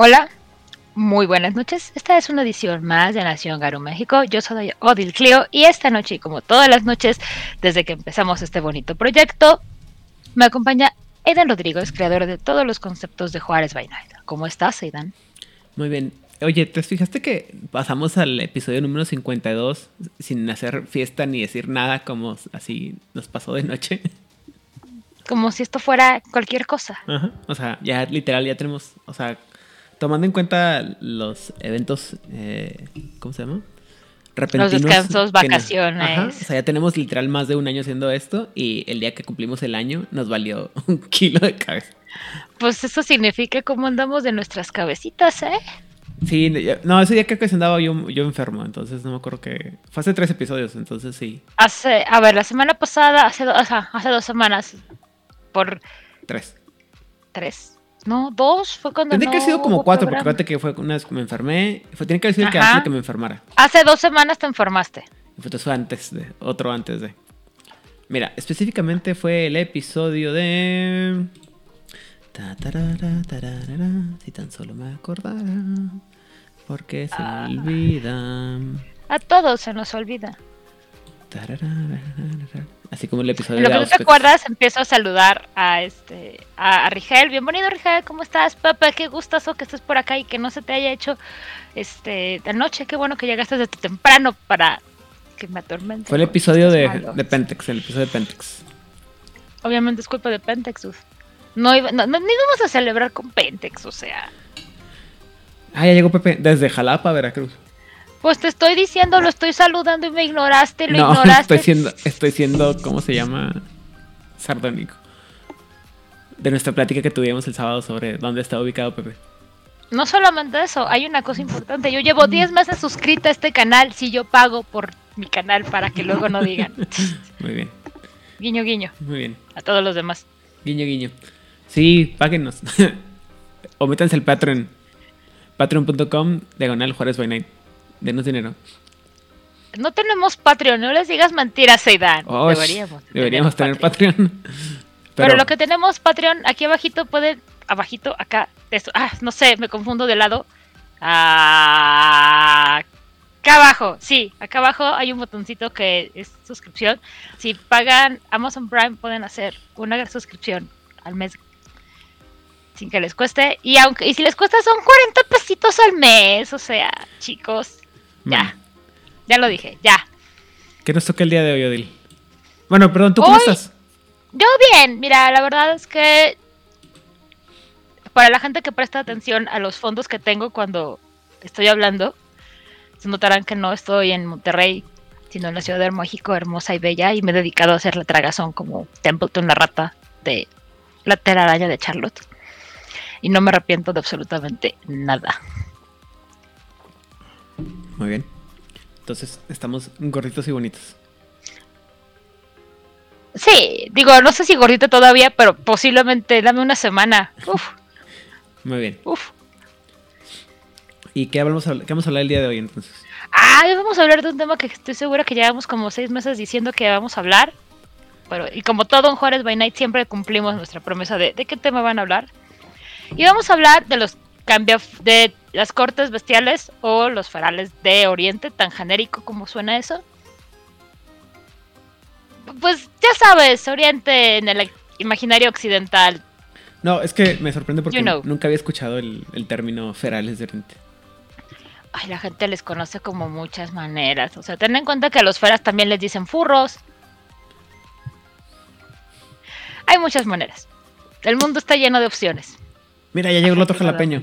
Hola, muy buenas noches. Esta es una edición más de Nación Garu México. Yo soy Odil Clio y esta noche, y como todas las noches desde que empezamos este bonito proyecto, me acompaña Aidan Rodríguez, creador de todos los conceptos de Juárez by Night. ¿Cómo estás, Aidan? Muy bien. Oye, ¿te fijaste que pasamos al episodio número 52 sin hacer fiesta ni decir nada como así nos pasó de noche? Como si esto fuera cualquier cosa. Ajá. O sea, ya literal ya tenemos, o sea, tomando en cuenta los eventos, eh, ¿cómo se llama? Repentinos. Los descansos, vacaciones. Ajá, o sea, ya tenemos literal más de un año haciendo esto y el día que cumplimos el año nos valió un kilo de cabeza. Pues eso significa cómo andamos de nuestras cabecitas, ¿eh? Sí, no, ese día creo que se andaba yo, yo enfermo, entonces no me acuerdo que... Fue hace tres episodios, entonces sí. Hace, a ver, la semana pasada, hace, hace dos semanas, por... Tres. Tres. No, dos fue cuando. Tiene que haber sido como cuatro, porque fíjate que fue una vez que me enfermé. Fue, tiene que haber sido que hace que me enfermara. Hace dos semanas te enfermaste. Fue antes de. Otro antes de. Mira, específicamente fue el episodio de. Si tan solo me acordara. Porque se me ah. olvida. A todos se nos olvida. Así como el episodio Lo que no te acuerdas, empiezo a saludar a este a, Rigel. Bienvenido Rigel, ¿cómo estás? Pepe, qué gustazo que estés por acá y que no se te haya hecho este de noche. Qué bueno que llegaste desde temprano para que me atormente. Fue el episodio de, de, Pentex, el episodio de Pentex. Obviamente es culpa de Pentex. No, iba, no, ni vamos a celebrar con Pentex, o sea. Ah, ya llegó Pepe desde Jalapa, Veracruz. Pues te estoy diciendo, lo estoy saludando y me ignoraste, lo no, ignoraste. Estoy siendo, estoy siendo, ¿cómo se llama? Sardónico. De nuestra plática que tuvimos el sábado sobre dónde está ubicado Pepe. No solamente eso, hay una cosa importante. Yo llevo 10 meses suscrita a este canal si yo pago por mi canal para que luego no digan. Muy bien. Guiño, guiño. Muy bien. A todos los demás. Guiño, guiño. Sí, páguenos. o métanse el Patreon. Patreon.com, diagonal Juárez by Night. Denos dinero. No tenemos Patreon, no les digas mentiras, Seidan. deberíamos. Deberíamos tener, Patreon. Pero... lo que tenemos Patreon, aquí abajito pueden, abajito, acá, eso, ah, no sé, me confundo de lado. acá abajo, sí, acá abajo hay un botoncito que es suscripción. Si pagan Amazon Prime pueden hacer una suscripción al mes sin que les cueste. Y aunque y si les cuesta son 40 pesitos al mes, o sea, chicos, ya. Ya lo dije, ya. ¿Qué nos toca el día de hoy, Odil? Bueno, perdón, ¿tú cómo estás? Yo bien, mira, la verdad es que para la gente que presta atención a los fondos que tengo cuando estoy hablando, se notarán que no estoy en Monterrey, sino en la Ciudad de México, hermosa y bella, y me he dedicado a hacer la tragazón como Templeton la rata de la telaraña de Charlotte. Y no me arrepiento de absolutamente nada. Muy bien. Entonces, estamos gorditos y bonitos. Sí, digo, no sé si gordito todavía, pero posiblemente dame una semana. Uf. Muy bien. Uf. ¿Y qué vamos, a, qué vamos a hablar el día de hoy entonces? Ah, vamos a hablar de un tema que estoy segura que llevamos como seis meses diciendo que vamos a hablar. Pero, y como todo en Juárez by Night, siempre cumplimos nuestra promesa de, de qué tema van a hablar. Y vamos a hablar de los cambios de las cortes bestiales o los farales de Oriente, tan genérico como suena eso. Pues ya sabes, Oriente en el imaginario occidental. No, es que me sorprende porque nunca había escuchado el, término ferales de Oriente. Ay, la gente les conoce como muchas maneras. O sea, ten en cuenta que a los feras también les dicen furros. Hay muchas maneras. El mundo está lleno de opciones. Mira, ya llegó el otro jalapeño.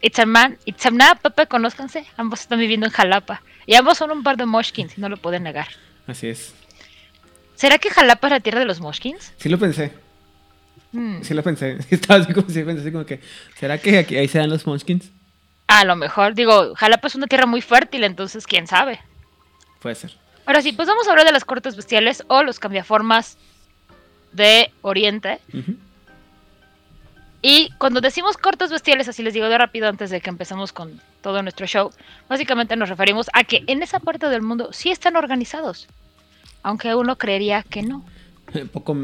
Itzamán, Itzamná, Pepe, conózcanse. Ambos están viviendo en Jalapa. Y ambos son un par de Moshkins, no lo pueden negar. Así es. ¿Será que Jalapa es la tierra de los Moshkins? Sí lo pensé. Hmm. Sí lo pensé. Estaba así como, así como que. ¿Será que aquí, ahí se dan los Moshkins? A lo mejor. Digo, Jalapa es una tierra muy fértil, entonces quién sabe. Puede ser. Ahora sí, pues vamos a hablar de las cortes bestiales o los cambiaformas de Oriente. Y cuando decimos cortes bestiales, así les digo de rápido antes de que empecemos con todo nuestro show, básicamente nos referimos a que en esa parte del mundo sí están organizados, aunque uno creería que no. poco,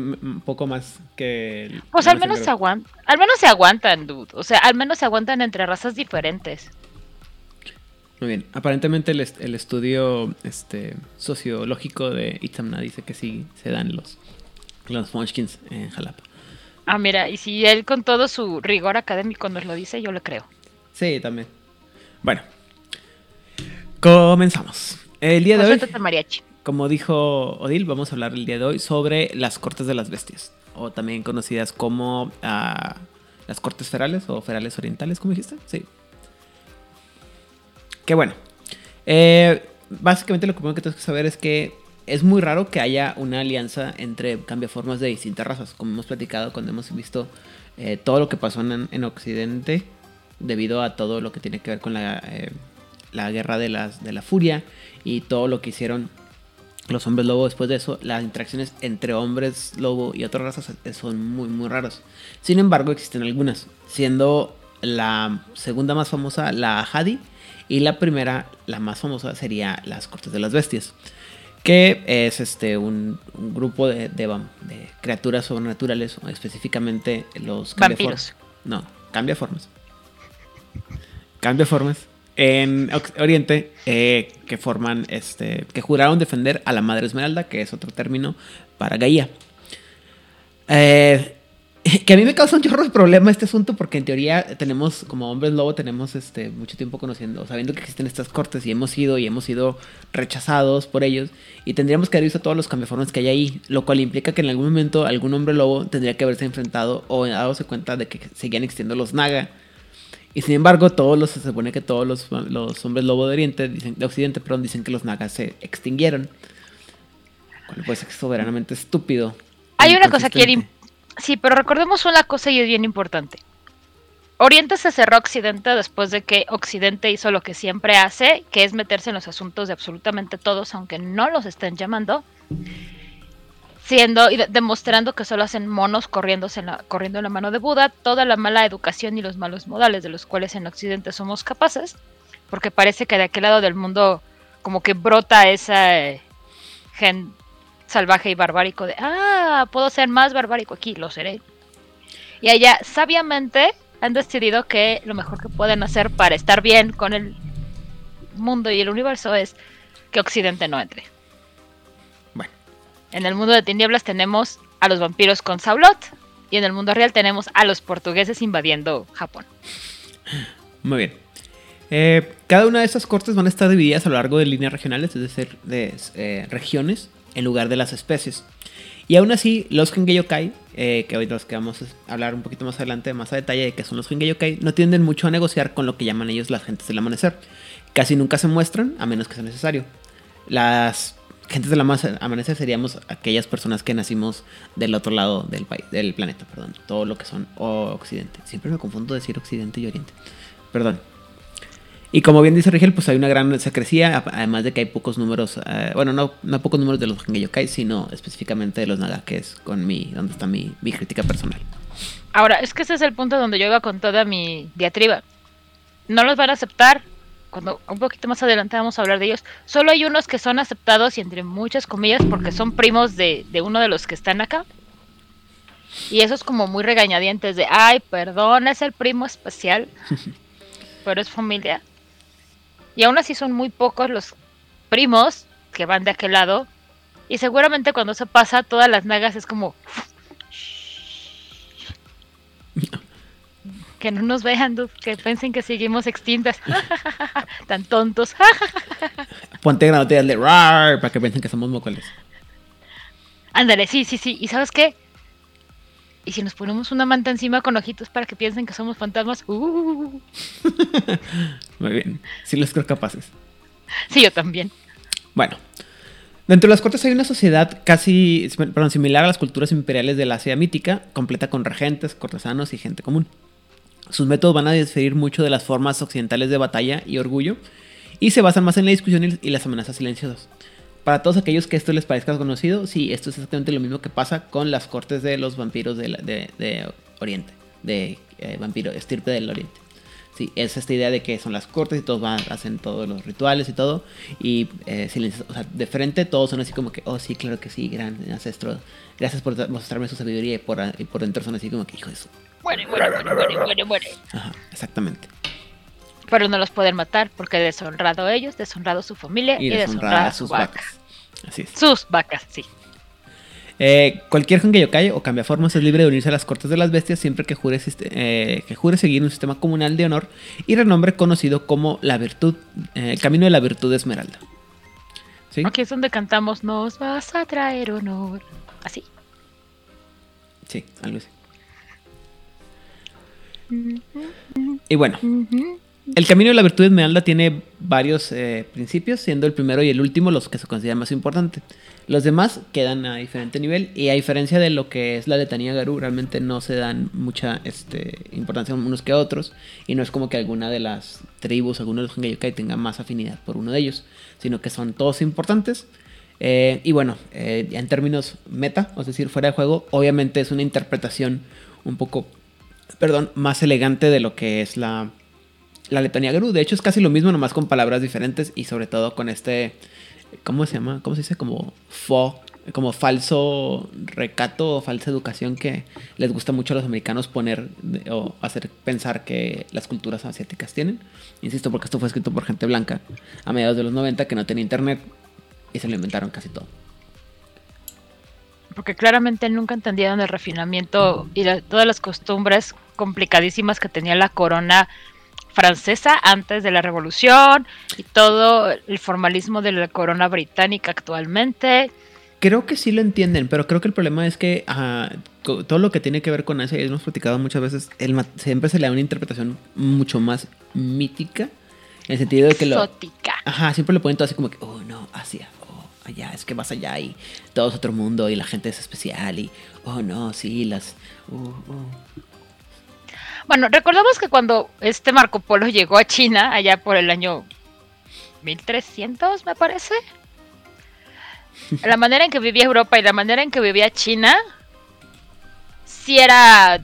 poco más que... Pues al menos, se aguantan, al menos se aguantan, dude. O sea, al menos se aguantan entre razas diferentes. Muy bien. Aparentemente el, el estudio este, sociológico de Itamna dice que sí se dan los, los Munchkins en Jalapa. Ah, mira, y si él con todo su rigor académico nos lo dice, yo le creo. Sí, también. Bueno, comenzamos. El día de hoy, como dijo Odil, vamos a hablar el día de hoy sobre las Cortes de las Bestias, o también conocidas como ah, las Cortes Ferales o Ferales Orientales, ¿cómo dijiste? Sí. Que bueno. Eh, básicamente lo primero que tengo que saber es que es muy raro que haya una alianza entre cambiaformas de distintas razas, como hemos platicado cuando hemos visto eh, todo lo que pasó en, Occidente debido a todo lo que tiene que ver con la, eh, la guerra de, las, de la furia y todo lo que hicieron los hombres lobo después de eso, las interacciones entre hombres lobo y otras razas son muy muy raras. Sin embargo, existen algunas, siendo la segunda más famosa la Hadi y la primera, la más famosa, sería las Cortes de las Bestias. Que es este un, grupo de, de, criaturas sobrenaturales, específicamente los vampiros. No, cambia formas. Cambia formas en Oriente eh, que forman este que juraron defender a la Madre Esmeralda, que es otro término para Gaia. Eh, que a mí me causa un chorro de problema este asunto porque en teoría tenemos, como hombres lobo, tenemos este, mucho tiempo conociendo, sabiendo que existen estas cortes y hemos ido y hemos sido rechazados por ellos y tendríamos que haber visto todos los cambiaformas que hay ahí, lo cual implica que en algún momento algún hombre lobo tendría que haberse enfrentado o darse cuenta de que seguían existiendo los naga. Y sin embargo, todos los, se supone que todos los, los hombres lobo de Oriente, dicen, de Occidente, perdón, dicen que los nagas se extinguieron. Cual pues es soberanamente estúpido. Hay una cosa que Sí, pero recordemos una cosa y es bien importante. Oriente se cerró Occidente después de que Occidente hizo lo que siempre hace, que es meterse en los asuntos de absolutamente todos, aunque no los estén llamando, siendo y demostrando que solo hacen monos corriendo en, la, corriendo en la mano de Buda, toda la mala educación y los malos modales de los cuales en Occidente somos capaces, porque parece que de aquel lado del mundo como que brota esa eh, gen salvaje y barbárico de, ah, puedo ser más barbárico aquí, lo seré. Y allá sabiamente han decidido que lo mejor que pueden hacer para estar bien con el mundo y el universo es que Occidente no entre. Bueno. En el mundo de tinieblas tenemos a los vampiros con Saulot y en el mundo real tenemos a los portugueses invadiendo Japón. Muy bien. Eh, cada una de estas cortes van a estar divididas a lo largo de líneas regionales, es decir, de eh, regiones en lugar de las especies. Y aún así, los Hengeyokai, eh, que hoy los que vamos a hablar un poquito más adelante, más a detalle de qué son los Hengeyokai, no tienden mucho a negociar con lo que llaman ellos las gentes del amanecer. Casi nunca se muestran, a menos que sea necesario. Las gentes del amanecer seríamos aquellas personas que nacimos del otro lado del, país, del planeta, perdón. Todo lo que son occidente. Siempre me confundo decir occidente y oriente. Perdón. Y como bien dice Rigel, pues hay una gran secrecía, además de que hay pocos números, eh, bueno, no, no pocos números de los Gengeyokai, sino específicamente de los Naga, que es con mi, donde está mi, mi crítica personal. Ahora, es que ese es el punto donde yo iba con toda mi diatriba. No los van a aceptar, cuando un poquito más adelante vamos a hablar de ellos. Solo hay unos que son aceptados y entre muchas comillas porque son primos de, de uno de los que están acá. Y eso es como muy regañadientes de, ay, perdón, es el primo especial, pero es familia. Y aún así son muy pocos los primos que van de aquel lado. Y seguramente cuando eso pasa, todas las nagas es como... que no nos vean, que piensen que seguimos extintas. Tan tontos. Ponte granoteas de rar para que piensen que somos mocoles. Ándale, sí, sí, sí. ¿Y sabes qué? Y si nos ponemos una manta encima con ojitos para que piensen que somos fantasmas. Uh. Muy bien. Sí los creo capaces. Sí, yo también. Bueno. Dentro de las cortes hay una sociedad casi perdón, similar a las culturas imperiales de la Asia mítica, completa con regentes, cortesanos y gente común. Sus métodos van a diferir mucho de las formas occidentales de batalla y orgullo, y se basan más en la discusión y las amenazas silenciosas para todos aquellos que esto les parezca conocido, sí, esto es exactamente lo mismo que pasa con las cortes de los vampiros de, Oriente, de eh, vampiro, estirpe del Oriente. Sí, es esta idea de que son las cortes y todos van, hacen todos los rituales y todo. Y eh, o sea, de frente todos son así como que, oh sí, claro que sí, gran ancestro. Gracias por mostrarme su sabiduría. Y por, y por dentro son así como que, hijo de su. Muere, muere, muere, muere, muere, muere. Ajá, exactamente. Pero no los pueden matar porque deshonrado ellos, deshonrado su familia y, deshonrado sus vacas. Así es. Sus vacas, sí. Eh, cualquier Hongeyokai o cambiaformas es libre de unirse a las cortes de las bestias siempre que jure, eh, que jure seguir un sistema comunal de honor y renombre conocido como la virtud, eh, el camino de la virtud esmeralda. ¿Sí? Aquí es donde cantamos Nos vas a traer honor. Así. Sí, algo así. Y bueno, el camino de la virtud esmeralda tiene varios eh, principios, siendo el primero y el último los que se consideran más importantes. Los demás quedan a diferente nivel y a diferencia de lo que es la letanía Garú, realmente no se dan mucha este, importancia unos que otros y no es como que alguna de las tribus, alguno de los Hengeyokai tenga más afinidad por uno de ellos, sino que son todos importantes. Eh, y bueno, eh, en términos meta, es decir, fuera de juego, obviamente es una interpretación un poco, perdón, más elegante de lo que es la, la letanía Garú. De hecho, es casi lo mismo, nomás con palabras diferentes y sobre todo con este ¿cómo se llama? ¿Cómo se dice? Como fo, como falso recato o falsa educación que les gusta mucho a los americanos poner o hacer pensar que las culturas asiáticas tienen. Insisto, porque esto fue escrito por gente blanca a mediados de los 90 que no tenía internet y se lo inventaron casi todo. Porque claramente nunca entendieron el refinamiento y todas las costumbres complicadísimas que tenía la corona francesa antes de la revolución y todo el formalismo de la corona británica actualmente. Creo que sí lo entienden, pero creo que el problema es que todo lo que tiene que ver con eso, y hemos platicado muchas veces, siempre se le da una interpretación mucho más mítica, en el sentido de que lo... Exótica. Ajá, siempre lo ponen todo así como que, oh no, Asia, oh, allá, es que vas allá y todo es otro mundo y la gente es especial y, oh no, sí, las... Uh, uh. Bueno, recordamos que cuando este Marco Polo llegó a China, allá por el año 1300, me parece, la manera en que vivía Europa y la manera en que vivía China, sí era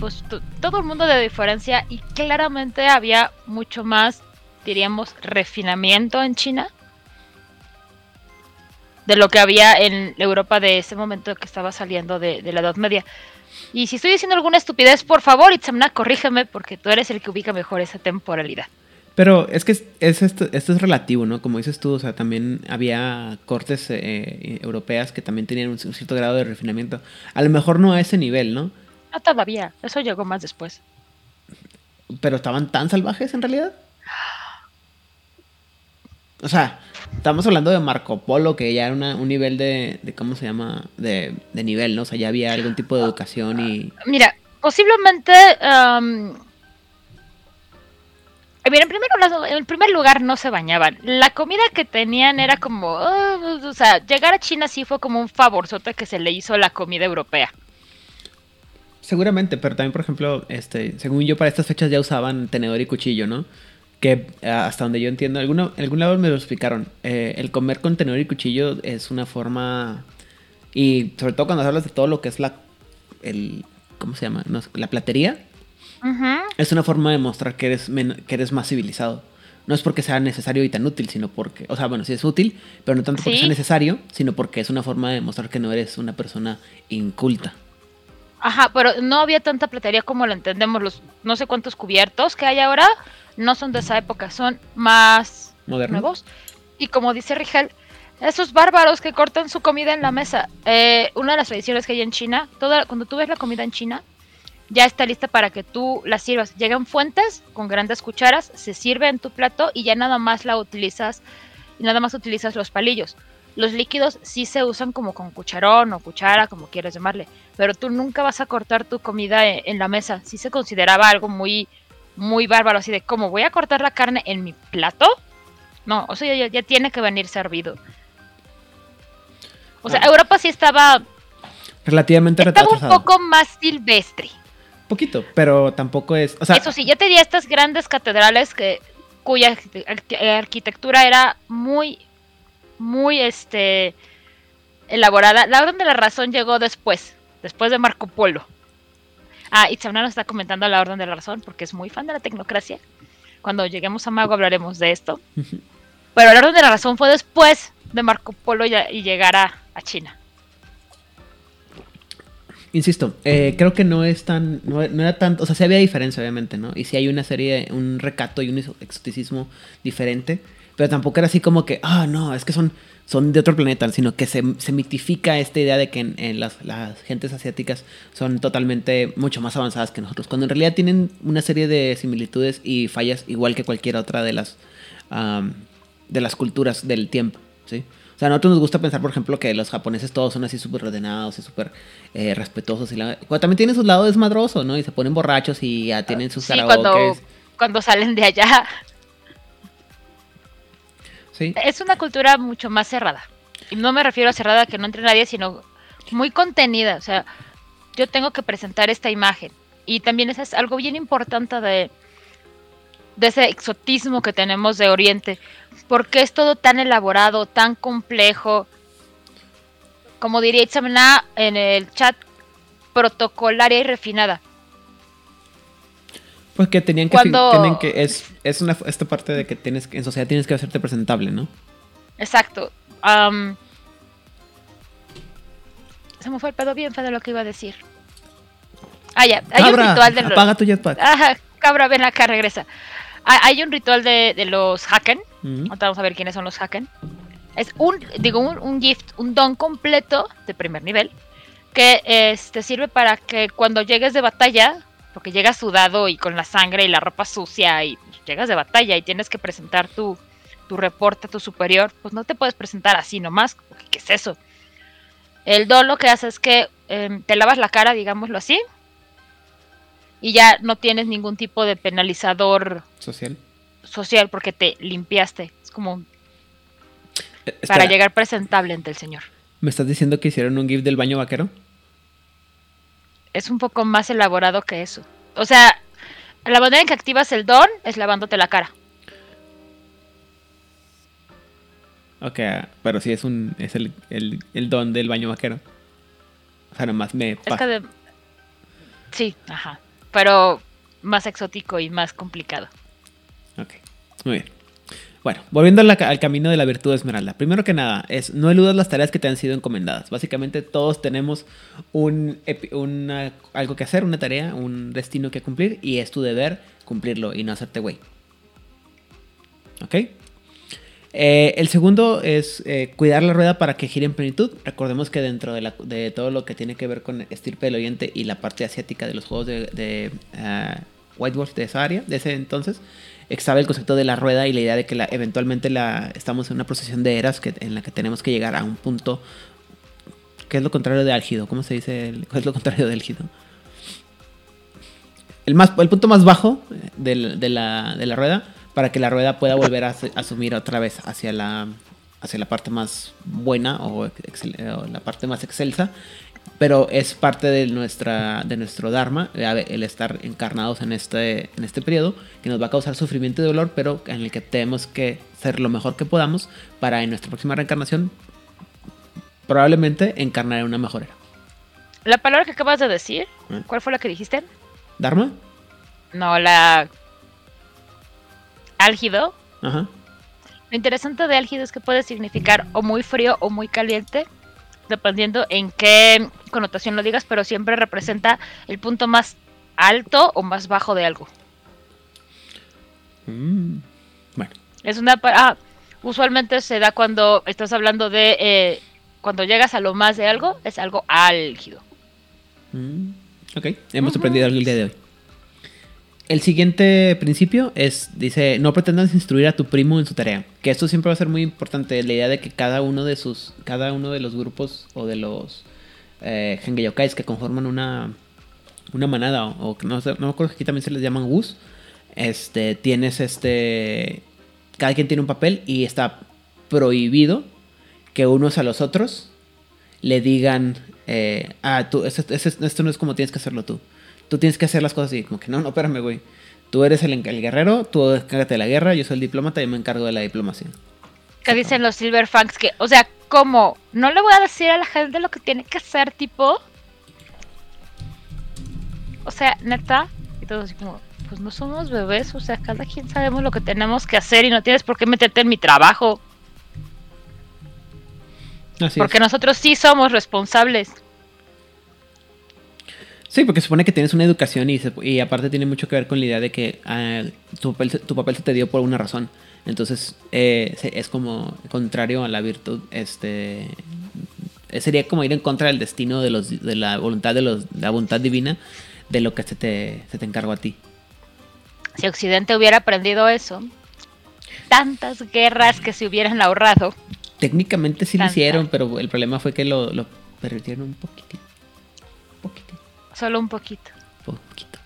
pues todo el mundo de diferencia y claramente había mucho más, diríamos, refinamiento en China de lo que había en Europa de ese momento que estaba saliendo de la Edad Media. Y si estoy diciendo alguna estupidez, por favor, Itzamna, corrígeme, porque tú eres el que ubica mejor esa temporalidad. Pero es que es, esto, es relativo, ¿no? Como dices tú, o sea, también había cortes eh, europeas que también tenían un, cierto grado de refinamiento. A lo mejor no a ese nivel, ¿no? No todavía, eso llegó más después. ¿Pero estaban tan salvajes en realidad? O sea, estamos hablando de Marco Polo, que ya era un nivel de, ¿cómo se llama? De, nivel, ¿no? O sea, ya había algún tipo de educación y... Mira, posiblemente... Mira, en primer, en primer lugar no se bañaban. La comida que tenían era como... o sea, llegar a China sí fue como un favorzote que se le hizo a la comida europea. Seguramente, pero también, por ejemplo, este, según yo, para estas fechas ya usaban tenedor y cuchillo, ¿no? Que eh, hasta donde yo entiendo, alguno, algún lado me lo explicaron, eh, el comer con tenedor y cuchillo es una forma, y sobre todo cuando hablas de todo lo que es la, el, ¿cómo se llama? la platería, es una forma de mostrar que eres, que eres más civilizado. No es porque sea necesario y tan útil, sino porque, o sea, bueno, sí es útil, pero no tanto porque sea necesario, sino porque es una forma de mostrar que no eres una persona inculta. Ajá, pero no había tanta platería como lo entendemos, los no sé cuántos cubiertos que hay ahora, no son de esa época, son más nuevos. Y como dice Rigel, esos bárbaros que cortan su comida en la mesa. Eh, una de las tradiciones que hay en China, toda, cuando tú ves la comida en China, ya está lista para que tú la sirvas. Llegan fuentes con grandes cucharas, se sirve en tu plato y ya nada más la utilizas, nada más utilizas los palillos. Los líquidos sí se usan como con cucharón o cuchara, como quieras llamarle, pero tú nunca vas a cortar tu comida en, en la mesa. Sí se consideraba algo muy muy bárbaro, así de cómo voy a cortar la carne en mi plato. No, o sea, ya, tiene que venir servido. O sea, ah. Europa sí estaba relativamente estaba un poco más silvestre. Poquito, pero tampoco es. Eso sí, ya tenía estas grandes catedrales que cuya arquitectura era muy, muy este elaborada. La orden de la razón llegó después, después de Marco Polo. Ah, Itzamna nos está comentando la Orden de la Razón porque es muy fan de la tecnocracia. Cuando lleguemos a Mago hablaremos de esto. Pero la Orden de la Razón fue después de Marco Polo y, y llegar a, a China. Insisto, eh, creo que no es tan. No, no era tanto. O sea, sí había diferencia, obviamente, ¿no? Y sí hay una serie, un recato y un exoticismo diferente. Pero tampoco era así como que, ah, no, es que son, son de otro planeta, sino que se, se mitifica esta idea de que en, en las, las, gentes asiáticas son totalmente mucho más avanzadas que nosotros, cuando en realidad tienen una serie de similitudes y fallas igual que cualquier otra de las, um, de las culturas del tiempo, ¿sí? O sea, a nosotros nos gusta pensar, por ejemplo, que los japoneses todos son así súper ordenados y súper eh, respetuosos. Y la... también tienen su lado desmadroso, ¿no? Y se ponen borrachos y ya tienen sus sí, cuando, cuando salen de allá. Es una cultura mucho más cerrada. Y no me refiero a cerrada que no entre nadie, sino muy contenida. O sea, yo tengo que presentar esta imagen. Y también eso es algo bien importante de, de ese exotismo que tenemos de Oriente. Porque es todo tan elaborado, tan complejo. Como diría Itzamna en el chat, protocolaria y refinada. Pues que tenían que, Cuando... tienen que es, es una, esta parte de que tienes en sociedad tienes que hacerte presentable, ¿no? Exacto. Um, se me fue el pedo bien fue de lo que iba a decir. Ah, ya. Hay cabra, un ritual de apaga tu jetpack. Ajá, cabra, ven acá, regresa. Hay un ritual de, de los Haken. Uh -huh. Vamos a ver quiénes son los Haken. Es un, digo, un, un, gift, un don completo de primer nivel. Que este, sirve para que cuando llegues de batalla, porque llegas sudado y con la sangre y la ropa sucia, y llegas de batalla y tienes que presentar tu, tu reporte a tu superior, pues no te puedes presentar así nomás. ¿Qué es eso? El don lo que hace es que eh, te lavas la cara, digámoslo así, y ya no tienes ningún tipo de penalizador social social porque te limpiaste es como eh, para llegar presentable ante el señor me estás diciendo que hicieron un gif del baño vaquero es un poco más elaborado que eso o sea la manera en que activas el don es lavándote la cara Ok, pero sí es un es el, el, el don del baño vaquero. O sea, nomás me... Es que de... Sí, ajá pero más exótico y más complicado. Ok, muy bien. Bueno, volviendo al camino de la virtud de Esmeralda. Primero que nada, es no eludas las tareas que te han sido encomendadas. Básicamente todos tenemos un, algo que hacer, una tarea, un destino que cumplir y es tu deber cumplirlo y no hacerte güey. ¿Ok? Eh, el segundo es eh, cuidar la rueda para que gire en plenitud. Recordemos que dentro de, la, de, todo lo que tiene que ver con estirpe del oyente y la parte asiática de los juegos de, de uh, White Wolf de esa área, de ese entonces, estaba el concepto de la rueda y la idea de que eventualmente la, estamos en una procesión de eras que, en la que tenemos que llegar a un punto que es lo contrario de álgido. ¿Cómo se dice? ¿Qué es lo contrario de álgido? El, más, el punto más bajo de, de, la, de la rueda para que la rueda pueda volver a asumir otra vez hacia la, hacia la parte más buena o, la parte más excelsa. Pero es parte de, nuestra, de nuestro Dharma, el estar encarnados en este, en este periodo, que nos va a causar sufrimiento y dolor, pero en el que tenemos que ser lo mejor que podamos para en nuestra próxima reencarnación probablemente encarnar en una mejor era. La palabra que acabas de decir, ¿Eh? ¿cuál fue la que dijiste? ¿Dharma? No, la álgido. Ajá. Lo interesante de álgido es que puede significar o muy frío o muy caliente, dependiendo en qué connotación lo digas, pero siempre representa el punto más alto o más bajo de algo. Mm, bueno. Es una... Ah, usualmente se da cuando estás hablando de... Eh, cuando llegas a lo más de algo, es algo álgido. Mm, ok, hemos uh -huh. aprendido algo el día de hoy. El siguiente principio es, dice, no pretendas instruir a tu primo en su tarea. Que esto siempre va a ser muy importante, la idea de que cada uno de sus, cada uno de los grupos o de los eh, Hengeyokais que conforman una, una manada, o, no, no me acuerdo que aquí también se les llaman Wus, este, tienes este, cada quien tiene un papel y está prohibido que unos a los otros le digan, eh, ah, tú, esto, esto, esto no es como tienes que hacerlo tú tú tienes que hacer las cosas así. Como que no, no, espérame, güey. Tú eres el, el guerrero, tú encárgate de la guerra, yo soy el diplomata y me encargo de la diplomacia. Que dicen los Silverfangs que, o sea, ¿cómo? No le voy a decir a la gente lo que tiene que hacer, tipo. O sea, neta. Y todos así como, pues no somos bebés, o sea, cada quien sabemos lo que tenemos que hacer y no tienes por qué meterte en mi trabajo. Así porque es. nosotros sí somos responsables. Sí, porque supone que tienes una educación y, se- y aparte tiene mucho que ver con la idea de que ah, tu, papel, se- tu papel se te dio por una razón. Entonces eh, es como contrario a la virtud. Este eh, sería como ir en contra del destino de los de la voluntad de los de la voluntad divina de lo que se te, se te encargó a ti. Si Occidente hubiera aprendido eso, tantas guerras que se hubieran ahorrado. Técnicamente sí lo hicieron, pero el problema fue que lo, lo permitieron un poquitito. Un. Solo un poquito. poquito.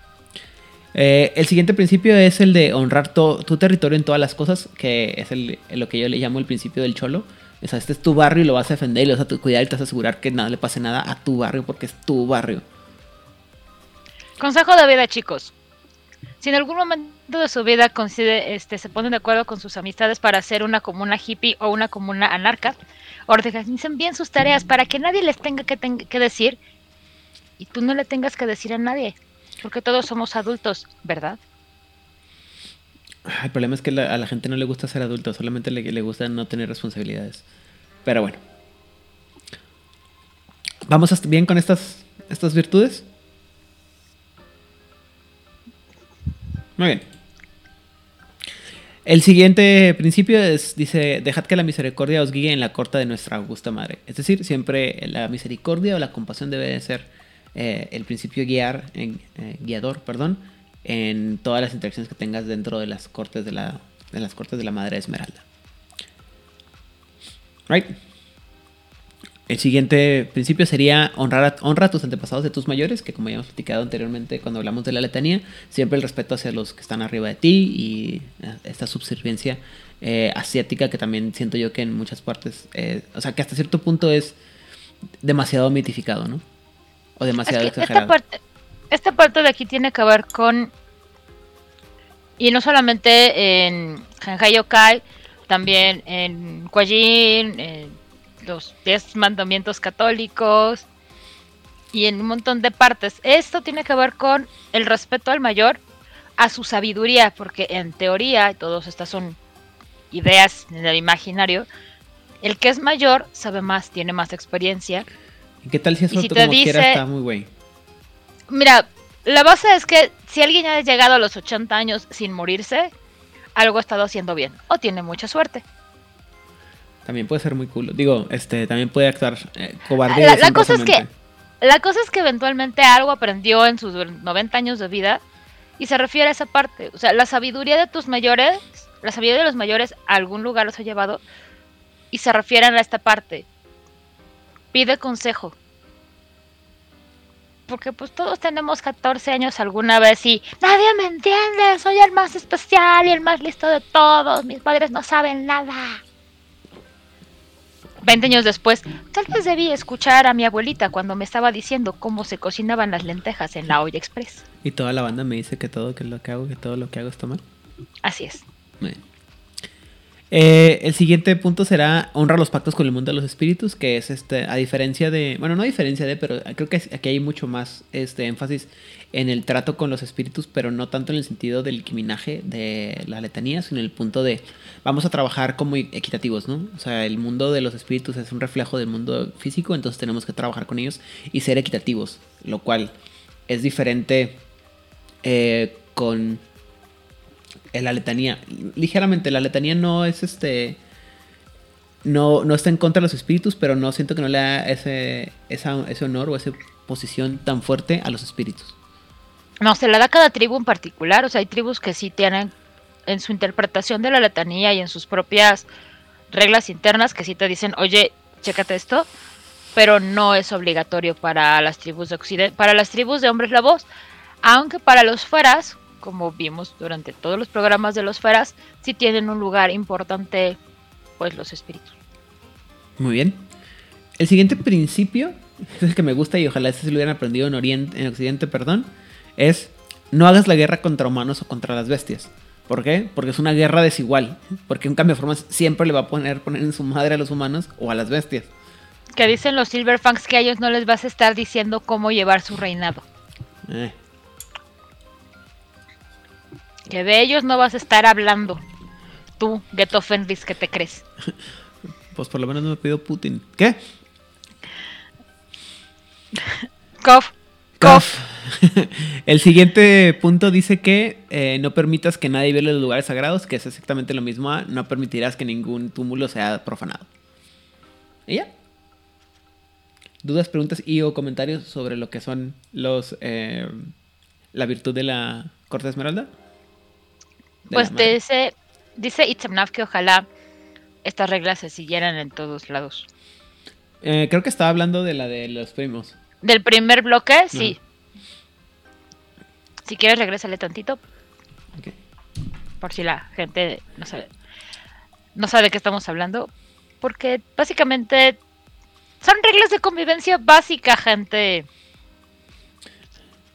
Eh, el siguiente principio es el de honrar tu territorio en todas las cosas, que es el, lo que yo le llamo el principio del cholo. O sea, este es tu barrio y lo vas a defender y lo vas a cuidar y te vas a asegurar que nada le pase nada a tu barrio porque es tu barrio. Consejo de vida, chicos. Si en algún momento de su vida coincide, este, se ponen de acuerdo con sus amistades para hacer una comuna hippie o una comuna anarca, organicen bien sus tareas para que nadie les tenga que, ten- que decir y tú no le tengas que decir a nadie. Porque todos somos adultos, ¿verdad? El problema es que a la gente no le gusta ser adulto, solamente le, le gusta no tener responsabilidades. Pero bueno. ¿Vamos bien con estas, estas virtudes? Muy bien. El siguiente principio es, dice, dejad que la misericordia os guíe en la corte de nuestra augusta madre. Es decir, siempre la misericordia o la compasión debe de ser eh, el principio guiar, eh, guiador, perdón, en todas las interacciones que tengas dentro de las cortes de la, de las cortes de la madre Esmeralda. Right. El siguiente principio sería honrar a, honra a tus antepasados de tus mayores, que como ya hemos platicado anteriormente cuando hablamos de la letanía, siempre el respeto hacia los que están arriba de ti y eh, esta subserviencia eh, asiática que también siento yo que en muchas partes, o sea que hasta cierto punto es demasiado mitificado, ¿no? O demasiado Es que esta exagerado. parte, esta parte de aquí tiene que ver con. Y no solamente en Genkai Yokai, también en Kwajin, en los 10 mandamientos católicos y en un montón de partes. Esto tiene que ver con el respeto al mayor, a su sabiduría, porque en teoría, y todas estas son ideas en el imaginario, el que es mayor sabe más, tiene más experiencia ¿Y ¿Qué tal si eso si como quiera dice- está muy güey? Mira, la base es que si alguien ha llegado a los 80 años sin morirse, algo ha estado haciendo bien o tiene mucha suerte. También puede ser muy cool. Digo, este, también puede actuar eh, cobarde. La- la cosa es que-. La cosa es que eventualmente algo aprendió en sus 90 años de vida y se refiere a esa parte. O sea, la sabiduría de tus mayores, la sabiduría de los mayores a algún lugar los ha llevado y se refieren a esta parte. Pide consejo. Porque pues todos tenemos 14 años alguna vez y nadie me entiende, soy el más especial y el más listo de todos, mis padres no saben nada. 20 años después, tal vez debí escuchar a mi abuelita cuando me estaba diciendo cómo se cocinaban las lentejas en la olla express. Y toda la banda me dice que todo que lo que hago, que todo lo que hago está mal. Así es. Eh, el siguiente punto será honra los pactos con el mundo de los espíritus, que es este, a diferencia de, bueno, no a diferencia de, pero creo que aquí hay mucho más este énfasis en el trato con los espíritus, pero no tanto en el sentido del quiminaje de la letanía, sino en el punto de vamos a trabajar como equitativos, ¿no? O sea, el mundo de los espíritus es un reflejo del mundo físico, entonces tenemos que trabajar con ellos y ser equitativos, lo cual es diferente eh, con en la letanía. Ligeramente, la letanía no es este. No, no está en contra de los espíritus, pero no siento que no le da ese, ese honor o esa posición tan fuerte a los espíritus. No, se la da cada tribu en particular. O sea, hay tribus que sí tienen en su interpretación de la letanía y en sus propias reglas internas que sí te dicen, oye, chécate esto, pero no es obligatorio para las tribus de Occidente, para las tribus de hombres lobos, aunque para los fueras, como vimos durante todos los programas de los fueras, sí tienen un lugar importante, pues los espíritus. Muy bien. El siguiente principio, es el que me gusta y ojalá este se lo hubieran aprendido en, Oriente, en Occidente, perdón, es no hagas la guerra contra humanos o contra las bestias. ¿Por qué? Porque es una guerra desigual. Porque un cambio de formas siempre le va a poner, poner en su madre a los humanos o a las bestias. Que dicen los Silverfangs que a ellos no les vas a estar diciendo cómo llevar su reinado. Eh. Que de ellos no vas a estar hablando. Tú, Geto Fenris, que te crees. Pues por lo menos no me pidió Putin. ¿Qué? Cof. Cof. El siguiente punto dice que eh, no permitas que nadie viole los lugares sagrados, que es exactamente lo mismo a no permitirás que ningún túmulo sea profanado. ¿Y ya? ¿Dudas, preguntas y o comentarios sobre lo que son los eh, la virtud de la corte esmeralda? Pues te dice, dice Itzamnaf que ojalá estas reglas se siguieran en todos lados. Eh, creo que estaba hablando de la de los primos. Del primer bloque, sí. Si quieres, regrésale tantito, Ok. por si la gente no sabe, no sabe de qué estamos hablando. Porque básicamente son reglas de convivencia básica, gente.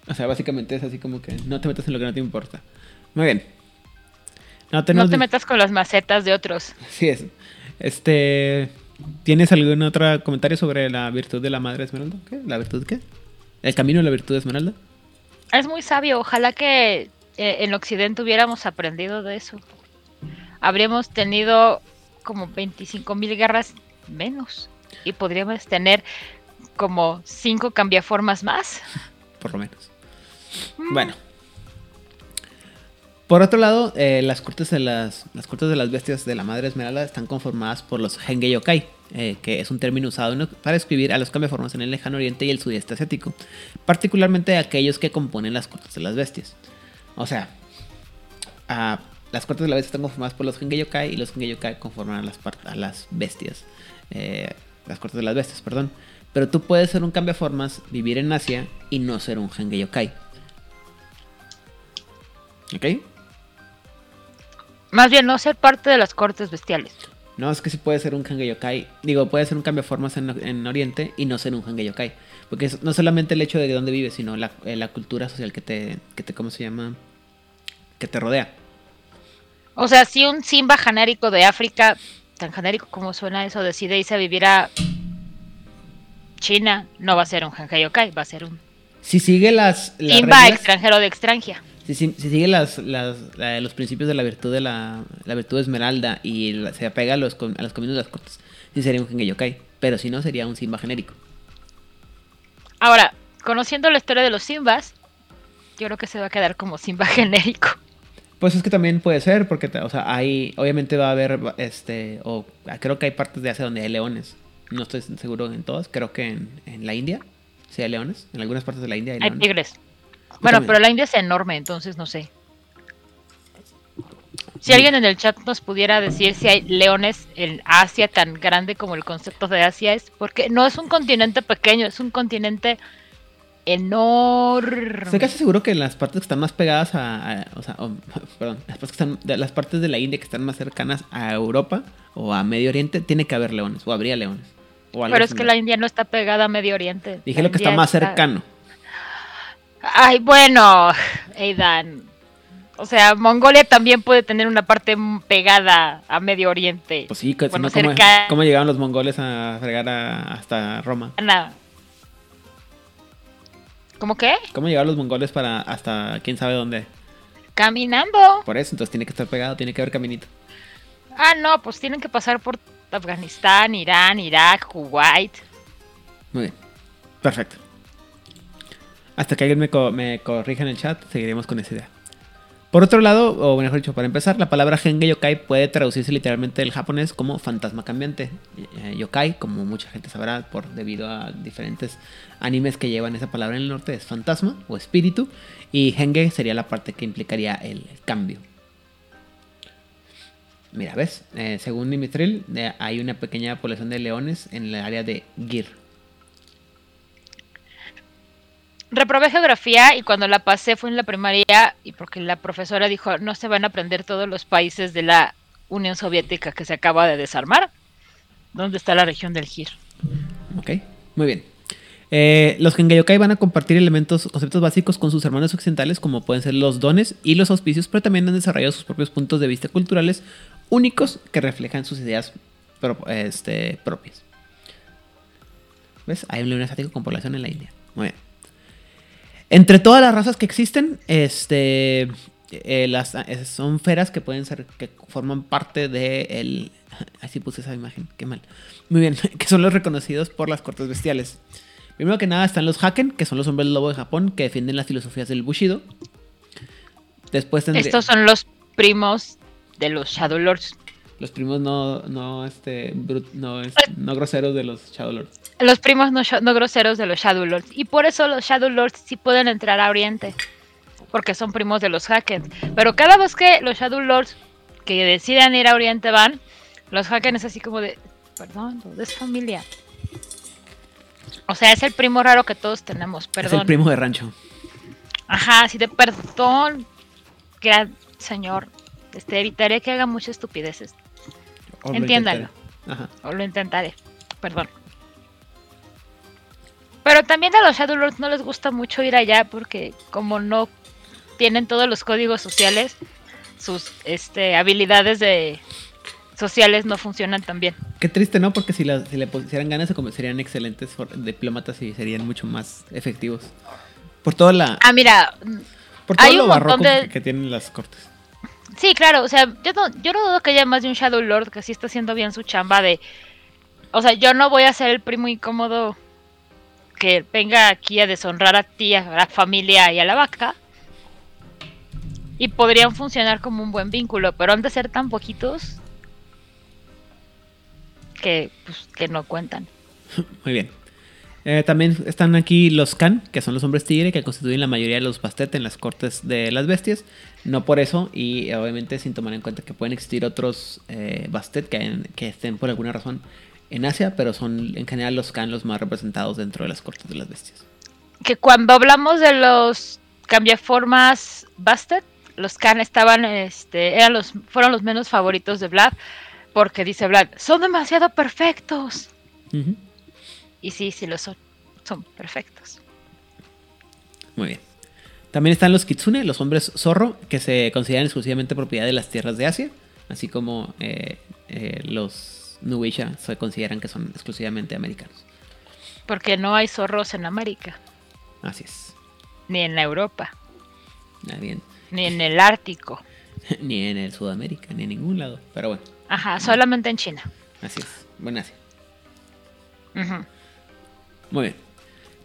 O sea, básicamente es así como que no te metas en lo que no te importa. Muy bien. No, tenemos No te metas con las macetas de otros. Así es. Este. ¿Tienes algún otro comentario sobre la virtud de la madre esmeralda? ¿Qué? ¿La virtud qué? ¿El camino de la virtud esmeralda? Es muy sabio. Ojalá que eh, en Occidente hubiéramos aprendido de eso. Habríamos tenido como 25 mil guerras menos. Y podríamos tener como 5 cambiaformas más. Por lo menos. Bueno. Por otro lado, eh, las, cortes de las, las cortes de las bestias de la madre esmeralda están conformadas por los Henge Yokai, eh, que es un término usado para escribir a los cambiaformas en el lejano oriente y el sudeste asiático, particularmente aquellos que componen las cortes de las bestias. O sea, ah, las cortes de la bestia están conformadas por los Henge Yokai y los Henge Yokai conforman a las, las bestias. eh, las cortes de las bestias, perdón. Pero tú puedes ser un cambiaformas, vivir en Asia y no ser un Henge Yokai. ¿Ok? Más bien no ser parte de las cortes bestiales. No, es que sí puede ser un Yokai. Digo, puede ser un cambiaformas en, en Oriente y no ser un Yokai. Porque es no solamente el hecho de dónde vives, sino la, eh, la cultura social que te, que te, ¿cómo se llama? Que te rodea. O sea, si un Simba genérico de África, tan genérico como suena eso, decide irse a vivir a China, no va a ser un Yokai, va a ser un Si sigue las, las Simba reglas- extranjero de extranjia. Si, si- si sigue las, las- la- los principios de la virtud de la, la virtud esmeralda y la- se apega a los, a los caminos de las cortes, sí sería un Henge Yokai. Pero si no, sería un Simba genérico. Ahora, conociendo la historia de los Simbas, yo creo que se va a quedar como Simba genérico. Pues es que también puede ser, porque, o sea, hay, obviamente va a haber, este, o creo que hay partes de Asia donde hay leones. No estoy seguro en todas, creo que en, en la India sí hay leones. En algunas partes de la India hay Hay leones. tigres. Bueno, pero la India es enorme, entonces no sé. Si alguien en el chat nos pudiera decir si hay leones en Asia tan grande como el concepto de Asia es, porque no es un continente pequeño, es un continente enorme. Estoy casi seguro que las partes que están más pegadas a, a- o sea, perdón, las partes, que están, de las partes de la India que están más cercanas a Europa o a Medio Oriente, tiene que haber leones, o habría leones. O Pero es que la India no está pegada a Medio Oriente. Dije La lo que está más cercano. Ay, bueno, Aidan. O sea, Mongolia también puede tener una parte pegada a Medio Oriente. Pues sí, Bueno, ¿cómo, cómo llegaron los mongoles a fregar a- hasta Roma? Ana. ¿Cómo qué? ¿Cómo llegaron los mongoles para hasta quién sabe dónde? Caminando. Por eso, entonces tiene que estar pegado, tiene que haber caminito. Ah, no, pues tienen que pasar por Afganistán, Irán, Irak, Kuwait. Muy bien. Perfecto. Hasta que alguien me, me corrija en el chat, seguiremos con esa idea. Por otro lado, o mejor dicho, para empezar, la palabra Henge Yokai puede traducirse literalmente del japonés como fantasma cambiante. Eh, yokai, como mucha gente sabrá, por debido a diferentes animes que llevan esa palabra en el norte, es fantasma o espíritu. Y Henge sería la parte que implicaría el cambio. Mira, ¿ves? Eh, según Dimitril, eh, hay una pequeña población de leones en el área de Gir. Reprobé geografía y cuando la pasé fue en la primaria y porque la profesora dijo no se van a aprender todos los países de la Unión Soviética que se acaba de desarmar. ¿Dónde está la región del Gir? Ok, muy bien. Eh, los Gengayokai van a compartir elementos, conceptos básicos con sus hermanos occidentales, como pueden ser los dones y los auspicios, pero también han desarrollado sus propios puntos de vista culturales únicos que reflejan sus ideas este, propias. ¿Ves? Hay un león asiático con población en la India. Muy bien. Entre todas las razas que existen, este, eh, las, eh, son feras que pueden ser, que forman parte de el... Así puse esa imagen, qué mal. Muy bien, que son los reconocidos por las cortes bestiales. Primero que nada están los Haken, que son los hombres lobo de Japón, que defienden las filosofías del Bushido. Después tendría... Estos son los primos de los Shadow Lords. Los primos no, no, este, brut- no, es- no groseros de los Shadow Lords. Los primos no, no groseros de los Shadow Lords. Y por eso los Shadow Lords sí pueden entrar a Oriente. Porque son primos de los Haken. Pero cada vez que los Shadow Lords que deciden ir a Oriente van, los Haken es así como de. Perdón, es familia. O sea, es el primo raro que todos tenemos, Es perdón. el primo de rancho. Ajá, así de perdón. Gran señor. Este, evitaré que haga muchas estupideces. O lo. Ajá. O lo intentaré. Perdón. Pero también a los Shadow Lords no les gusta mucho ir allá porque como no tienen todos los códigos sociales, sus este, habilidades de sociales no funcionan tan bien. Qué triste, ¿no? Porque si, las- si le pusieran ganas se convertirían en excelentes diplomatas y serían mucho más efectivos. Por toda la... Ah, mira, Por todo hay lo montón barroco de- que tienen las cortes. sí, claro, o sea, yo no, yo no dudo que haya más de un Shadow Lord que sí está haciendo bien su chamba de... O sea, yo no voy a ser el primo incómodo que venga aquí a deshonrar a ti, a la familia y a la vaca. Y podrían funcionar como un buen vínculo, pero han de ser tan poquitos que, pues, que no cuentan. Muy bien. Eh, también están aquí los Khan, que son los hombres tigre, que constituyen la mayoría de los Bastet en las cortes de las bestias. No por eso, y obviamente sin tomar en cuenta que pueden existir otros eh, Bastet que, que estén por alguna razón en Asia, pero son en general los Khan los más representados dentro de las cortes de las bestias. Que cuando hablamos de los cambiaformas Bastet, los Khan estaban, este, eran los, fueron los menos favoritos de Vlad, porque dice Vlad, son demasiado perfectos. Y sí, sí lo son. Son perfectos. Muy bien. También están los Kitsune, los hombres zorro, que se consideran exclusivamente propiedad de las tierras de Asia, así como eh, eh, los Nuwisha se consideran que son exclusivamente americanos. Porque no hay zorros en América, Así es. ni en Europa, Ah, bien. ni en el Ártico. ni en el Sudamérica, ni en ningún lado. Pero bueno, Ajá, solamente en China. así es. Bueno, así. Ujú. Muy bien.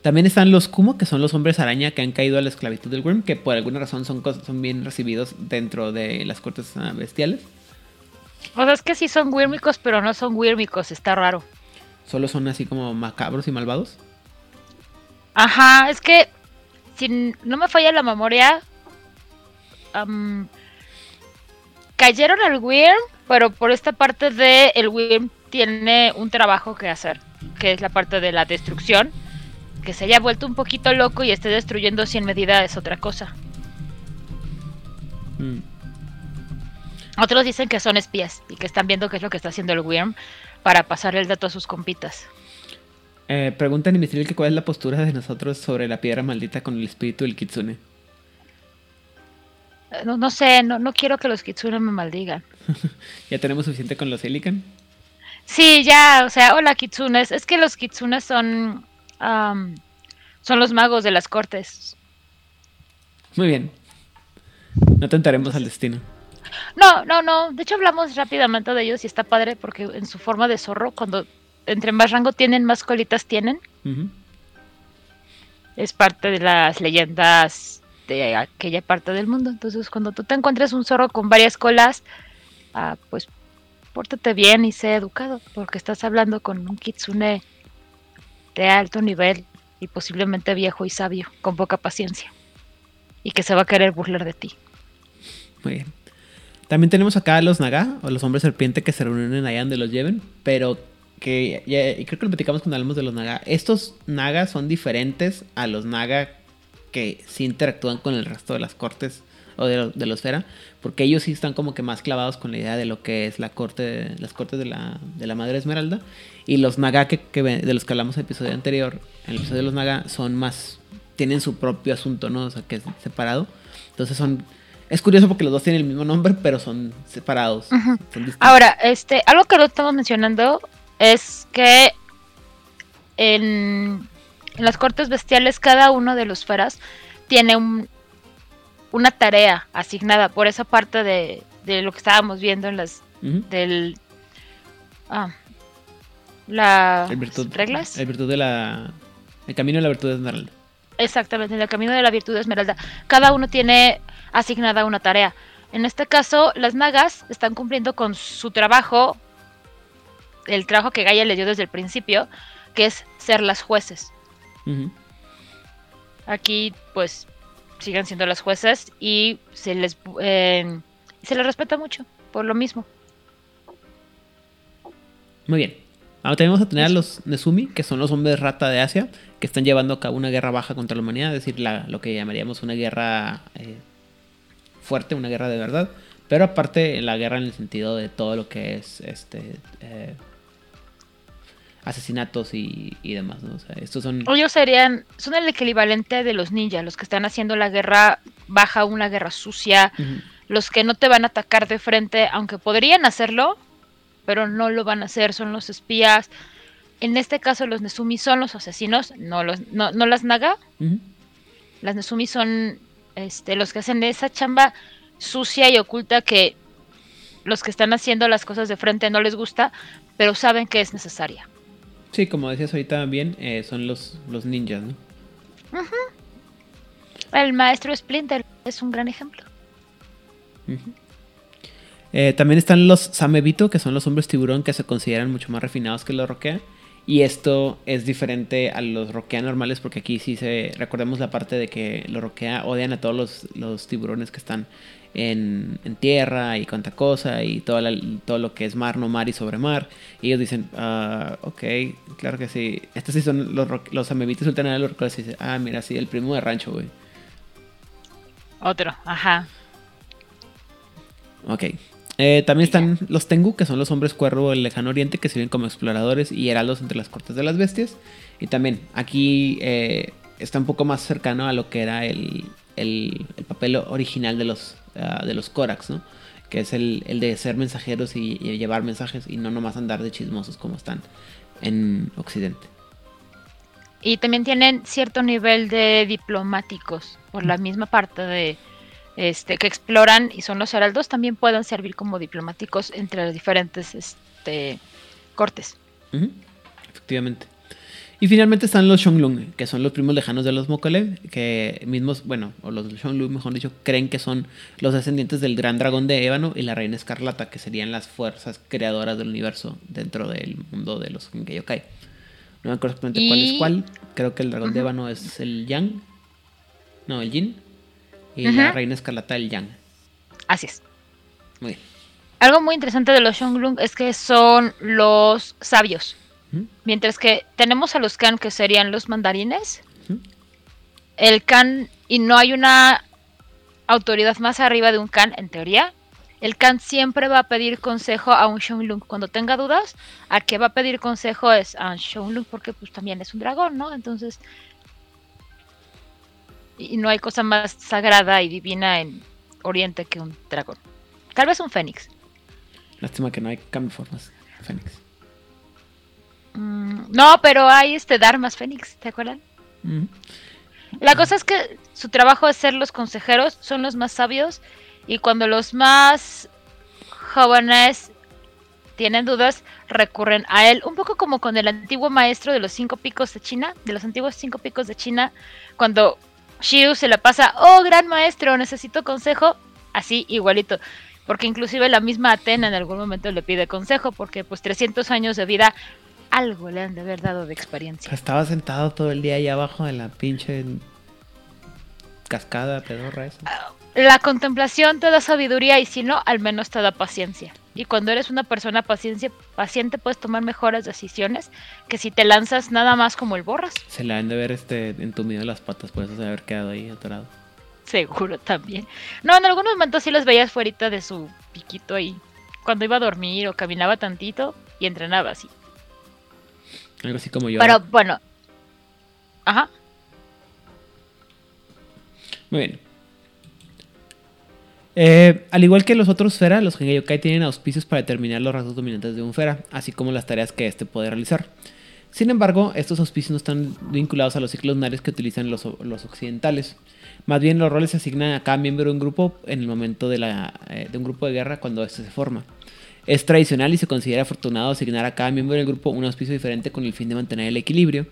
También están los Kumo, que son los hombres araña que han caído a la esclavitud del Worm, que por alguna razón son, son bien recibidos dentro de las cortes ah, bestiales. O sea, es que sí son wírmicos, pero no son wírmicos, está raro. Solo son así como macabros y malvados. Ajá, es que si no me falla la memoria, cayeron al Wyrm, pero por esta parte de el Wyrm tiene un trabajo que hacer, que es la parte de la destrucción. Que se haya vuelto un poquito loco y esté destruyendo sin medida es otra cosa. Mm. Otros dicen que son espías y que están viendo qué es lo que está haciendo el Wyrm para pasar el dato a sus compitas. Eh, preguntan en que cuál es la postura de nosotros sobre la piedra maldita con el espíritu del Kitsune. Eh, No, no sé, no, no quiero que los Kitsune me maldigan. ¿Ya tenemos suficiente con los Helican? Sí, ya, o sea, hola Kitsunes. Es que los Kitsunes son. son los magos de las cortes. Muy bien. No tentaremos al destino. No, no, no. De hecho, hablamos rápidamente de ellos y está padre porque en su forma de zorro, cuando entre más rango tienen, más colitas tienen. Es parte de las leyendas de aquella parte del mundo. Entonces, cuando tú te encuentres un zorro con varias colas, ah, pues pórtate bien y sé educado, porque estás hablando con un kitsune de alto nivel y posiblemente viejo y sabio, con poca paciencia, y que se va a querer burlar de ti. Muy bien. También tenemos acá a los Naga, o los hombres serpiente que se reúnen allá donde los lleven, pero que ya- y creo que lo platicamos cuando hablamos de los Naga. Estos Naga son diferentes a los Naga que sí interactúan con el resto de las cortes o de, de los Fera, porque ellos sí están como que más clavados con la idea de lo que es la corte, las cortes de la, de la Madre Esmeralda. Y los Naga que, de los que hablamos en el episodio anterior, en el episodio de los Naga, son más, tienen su propio asunto, ¿no? O sea, que es separado. Entonces son, es curioso porque los dos tienen el mismo nombre, pero son separados. Son. Ahora, este, algo que no estamos mencionando es que en, en las cortes bestiales cada uno de los feras tiene un una tarea asignada por esa parte de, de lo que estábamos viendo en las del ah, la El virtud, reglas El virtud de la. El camino de la virtud de Esmeralda. exactamente en el camino de la virtud de esmeralda cada uno tiene asignada una tarea. En este caso las nagas están cumpliendo con su trabajo el trabajo que Gaia les dio desde el principio que es ser las jueces. Aquí pues siguen siendo las jueces y se les eh, se les respeta mucho por lo mismo. Muy bien. Ahora también vamos a tener a los Nezumi, que son los hombres rata de Asia, que están llevando a cabo una guerra baja contra la humanidad, es decir, la- lo que llamaríamos una guerra eh, fuerte, una guerra de verdad. Pero aparte, la guerra en el sentido de todo lo que es este eh, asesinatos y, y demás, ¿no? O sea, estos son. ellos serían son el equivalente de los ninjas los que están haciendo la guerra baja una guerra sucia los que no te van a atacar de frente, aunque podrían hacerlo, pero no lo van a hacer, son los espías. En este caso los Nezumi son los asesinos, no los no, no las Naga. Las Nezumi son este, los que hacen esa chamba sucia y oculta que los que están haciendo las cosas de frente no les gusta, pero saben que es necesaria. Sí, como decías ahorita bien, eh, son los, los ninjas, ¿no? El maestro Splinter es un gran ejemplo. Eh, también están los Samebito, que son los hombres tiburón que se consideran mucho más refinados que los Roquea. Y esto es diferente a los Roquea normales porque aquí sí se... Recordemos la parte de que los Roquea odian a todos los, los tiburones que están en, en tierra y cuanta cosa y toda la- todo lo que es mar, no mar y sobre mar. Y ellos dicen, ah, ok, claro que sí. Estos sí son los, los Samebitos sultan a los Roqueas y dicen, ah, mira, sí, el primo de rancho, güey. Otro, ajá. Ok. Eh, también están los Tengu, que son los hombres cuervo del lejano oriente, que sirven como exploradores y heraldos entre las cortes de las bestias. Y también aquí eh, está un poco más cercano a lo que era el, el- el papel original de los, ah, de los Koraks, ¿no? Que es el, el de ser mensajeros y, y llevar mensajes y no nomás andar de chismosos como están en Occidente. Y también tienen cierto nivel de diplomáticos por la misma parte de este que exploran y son los heraldos también pueden servir como diplomáticos entre las diferentes este, cortes. Efectivamente. Y finalmente están los Shonglung, que son los primos lejanos de los Mokole, que mismos, bueno, o los Shonglung, mejor dicho, creen que son los descendientes del gran dragón de Ébano y la reina escarlata, que serían las fuerzas creadoras del universo dentro del mundo de los Genkai. No me acuerdo exactamente cuál es cuál. Creo que el dragón de. Ébano es el Yang. No, el Yin. Y la reina escarlata el Yang. Así es. Muy bien. Algo muy interesante de los Shonglung es que son los sabios. Mientras que tenemos a los Kan que serían los mandarines. El Kan, y no hay una autoridad más arriba de un Kan en teoría. El Kan siempre va a pedir consejo a un Shonglung. Cuando tenga dudas, a qué va a pedir consejo es a un Shonglung porque pues también es un dragón, ¿no? Entonces... Y no hay cosa más sagrada y divina en Oriente que un dragón. Tal vez un fénix. Lástima que no hay cambio formas. Fénix. Mm, no, pero hay este Dharmas Fénix, ¿te acuerdan? Ujú. La cosa es que su trabajo es ser los consejeros, son los más sabios y cuando los más jóvenes tienen dudas recurren a él, un poco como con el antiguo maestro de los cinco picos de China, de los antiguos cinco picos de China, cuando Shiu se la pasa, oh gran maestro, necesito consejo, así igualito, porque inclusive la misma Atena en algún momento le pide consejo, porque pues 300 años de vida algo le han de haber dado de experiencia. Estaba sentado todo el día ahí abajo de la pinche cascada pedorra esa. La contemplación te da sabiduría y si no, al menos te da paciencia. Y cuando eres una persona paciencia, paciente puedes tomar mejores decisiones que si te lanzas nada más como el borras. Se le han de ver este entumido las patas, por eso se haber quedado ahí atorado. Seguro también. No, en algunos momentos sí los veías fuera de su piquito ahí. Cuando iba a dormir o caminaba tantito y entrenaba así. Algo así como yo. Pero bueno. Ajá. Muy bien. Eh, al igual que los otros Fera, los Gengai tienen auspicios para determinar los rasgos dominantes de un Fera, así como las tareas que éste puede realizar. Sin embargo, estos auspicios no están vinculados a los ciclos lunares que utilizan los, occidentales. Más bien los roles se asignan a cada miembro de un grupo en el momento de, eh, un grupo de guerra cuando este se forma. Es tradicional y se considera afortunado asignar a cada miembro del grupo un auspicio diferente con el fin de mantener el equilibrio.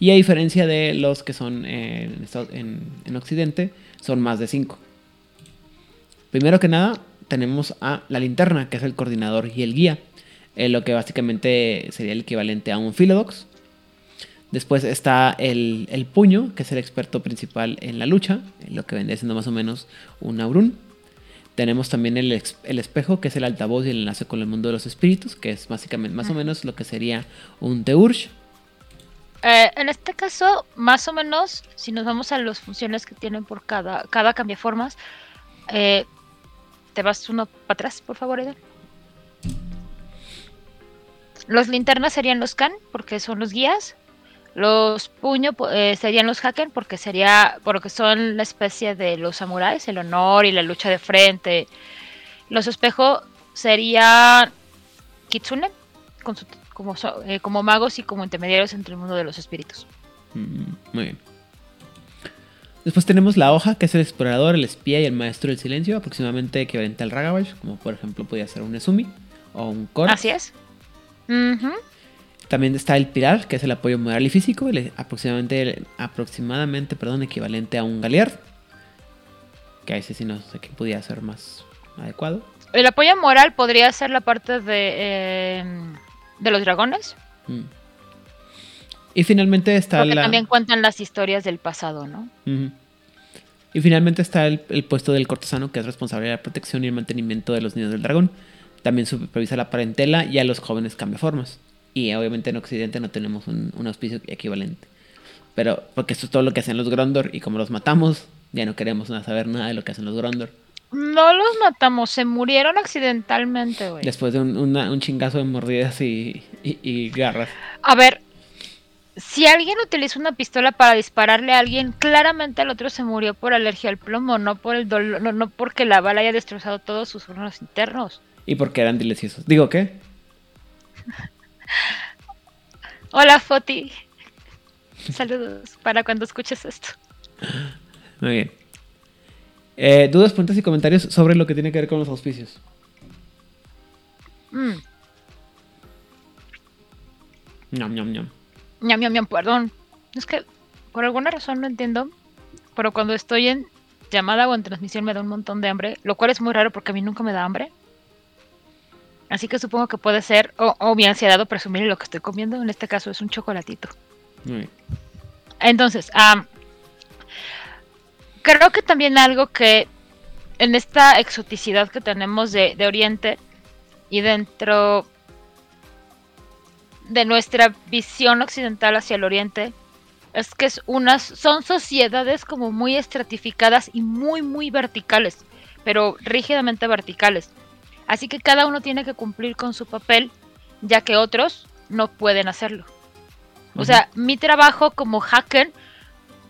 Y a diferencia de los que son eh, en, en, Occidente, son más de cinco. Primero que nada, tenemos a la linterna, que es el coordinador y el guía. Eh, lo que básicamente sería el equivalente a un Philodox. Después está el, el, puño, que es el experto principal en la lucha, lo que vendría siendo más o menos un Aurun. Tenemos también el, el, espejo, que es el altavoz y el enlace con el mundo de los espíritus, que es básicamente más o menos lo que sería un Teursh. Eh, en este caso, más o menos, si nos vamos a las funciones que tienen por cada, cada cambiaformas, eh, te vas uno para atrás, por favor, Eden. Los linternas serían los Kan, porque son los guías. Los puños eh, serían los Haken porque sería porque son la especie de los samuráis, el honor y la lucha de frente. Los espejos serían Kitsune como, eh, como magos y como intermediarios entre el mundo de los espíritus. Mm, muy bien. Después tenemos la hoja, que es el explorador, el espía y el maestro del silencio, aproximadamente equivalente al Ragabash, como por ejemplo podría ser un Nezumi o un Kor. Así es. También está el Pilar, que es el apoyo moral y físico, aproximadamente, aproximadamente perdón, equivalente a un Galeard. Que a ese sí no sé qué podría ser más adecuado. El apoyo moral podría ser la parte de, em, de los dragones. Mm. Y finalmente está Porque también cuentan las historias del pasado, ¿no? Y finalmente está el, el, puesto del cortesano, que es responsable de la protección y el mantenimiento de los niños del dragón. También supervisa la parentela y a los jóvenes formas y obviamente en Occidente no tenemos un, auspicio equivalente. Pero porque esto es todo lo que hacen los Grondor y como los matamos, ya no queremos saber nada de lo que hacen los Grondor. No los matamos, se murieron accidentalmente, güey. Después de un, chingazo de mordidas y, y, garras. A ver, si alguien utiliza una pistola para dispararle a alguien, claramente el otro se murió por alergia al plomo, no por el dolor, no, no porque la bala haya destrozado todos sus órganos internos. Y porque eran deliciosos. Digo, ¿qué? Hola, Foti. Saludos para cuando escuches esto. Muy bien. Eh, dudas, preguntas y comentarios sobre lo que tiene que ver con los auspicios. Mm. Ñam, ñam. Ñam, ñam, ñam, perdón. Es que por alguna razón no entiendo, pero cuando estoy en llamada o en transmisión me da un montón de hambre, lo cual es muy raro porque a mí nunca me da hambre. Así que supongo que puede ser, o, mi ansiedad presumir lo que estoy comiendo. En este caso es un chocolatito. Entonces, creo que también algo que en esta exoticidad que tenemos de, Oriente y dentro de nuestra visión occidental hacia el Oriente, es que es unas, son sociedades como muy estratificadas y muy, muy verticales, pero rígidamente verticales. Así que cada uno tiene que cumplir con su papel, ya que otros no pueden hacerlo. O sea, mi trabajo como hacker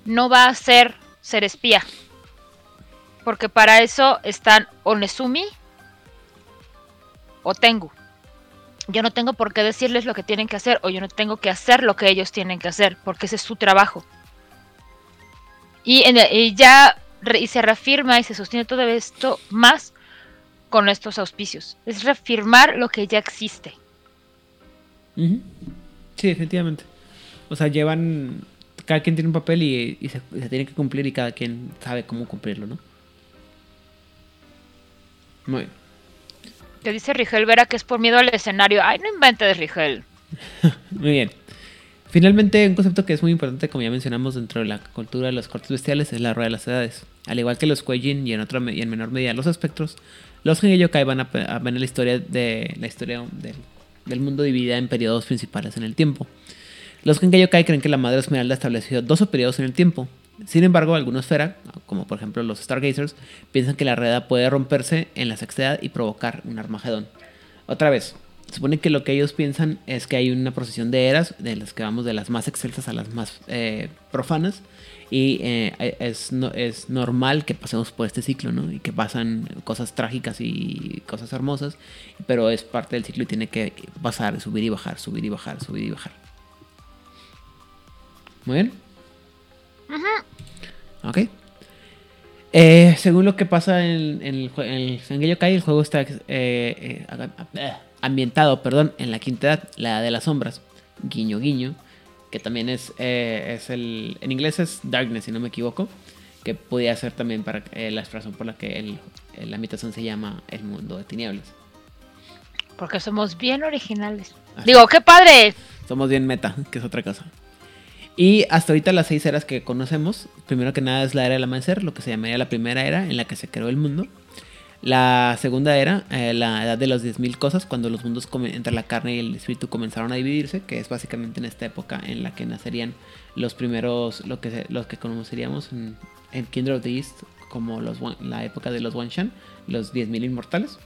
no va a ser ser espía. Porque para eso están Onesumi o Tengu. Yo no tengo por qué decirles lo que tienen que hacer o yo no tengo que hacer lo que ellos tienen que hacer, porque ese es su trabajo. Y, y ya y se reafirma y se sostiene todo esto más con estos auspicios. Es reafirmar lo que ya existe. Sí, efectivamente. O sea, llevan. Cada quien tiene un papel y, se, tiene que cumplir y cada quien sabe cómo cumplirlo, ¿no? Muy bien. Te dice Rigel Vera que es por miedo al escenario. Ay, no inventes, Rigel. muy bien. Finalmente, un concepto que es muy importante, como ya mencionamos, dentro de la cultura de los cortes bestiales, es la rueda de las edades. Al igual que los Kuejin y en, y en menor medida los espectros, los Gengeyokai van a, ver la historia, de, la historia del mundo dividida en periodos principales en el tiempo. Los Gengeyokai creen que la Madre Esmeralda ha establecido dos periodos en el tiempo. Sin embargo, algunos Fera, como por ejemplo los Stargazers, piensan que la rueda puede romperse en la sexta edad y provocar un Armagedón. Otra vez, supone que lo que ellos piensan es que hay una procesión de eras, de las que vamos de las más excelsas a las más eh, profanas, y eh, es, es normal que pasemos por este ciclo, ¿no? Y que pasan cosas trágicas y cosas hermosas, pero es parte del ciclo y tiene que pasar, subir y bajar, subir y bajar, subir y bajar. Muy bien. Ok. Eh, según lo que pasa en, el, en el Kai, el juego está eh, eh, ambientado perdón, en la quinta edad, la edad de las sombras. Guiño, guiño. Que también es, es el. En inglés es Darkness, si no me equivoco. Que podía ser también para la expresión por la que la habitación se llama El Mundo de Tinieblas. Porque somos bien originales. Digo, ¡qué padre! Somos bien meta, que es otra cosa. Y hasta ahorita las seis eras que conocemos, primero que nada es la era del amanecer, lo que se llamaría la primera era en la que se creó el mundo. La segunda era eh, la edad de las 10.000 cosas, cuando los mundos entre la carne y el espíritu comenzaron a dividirse, que es básicamente en esta época en la que nacerían los primeros, lo que, los que conoceríamos en, en Kindred of the East como los, la época de los Wanshan, los 10.000 inmortales.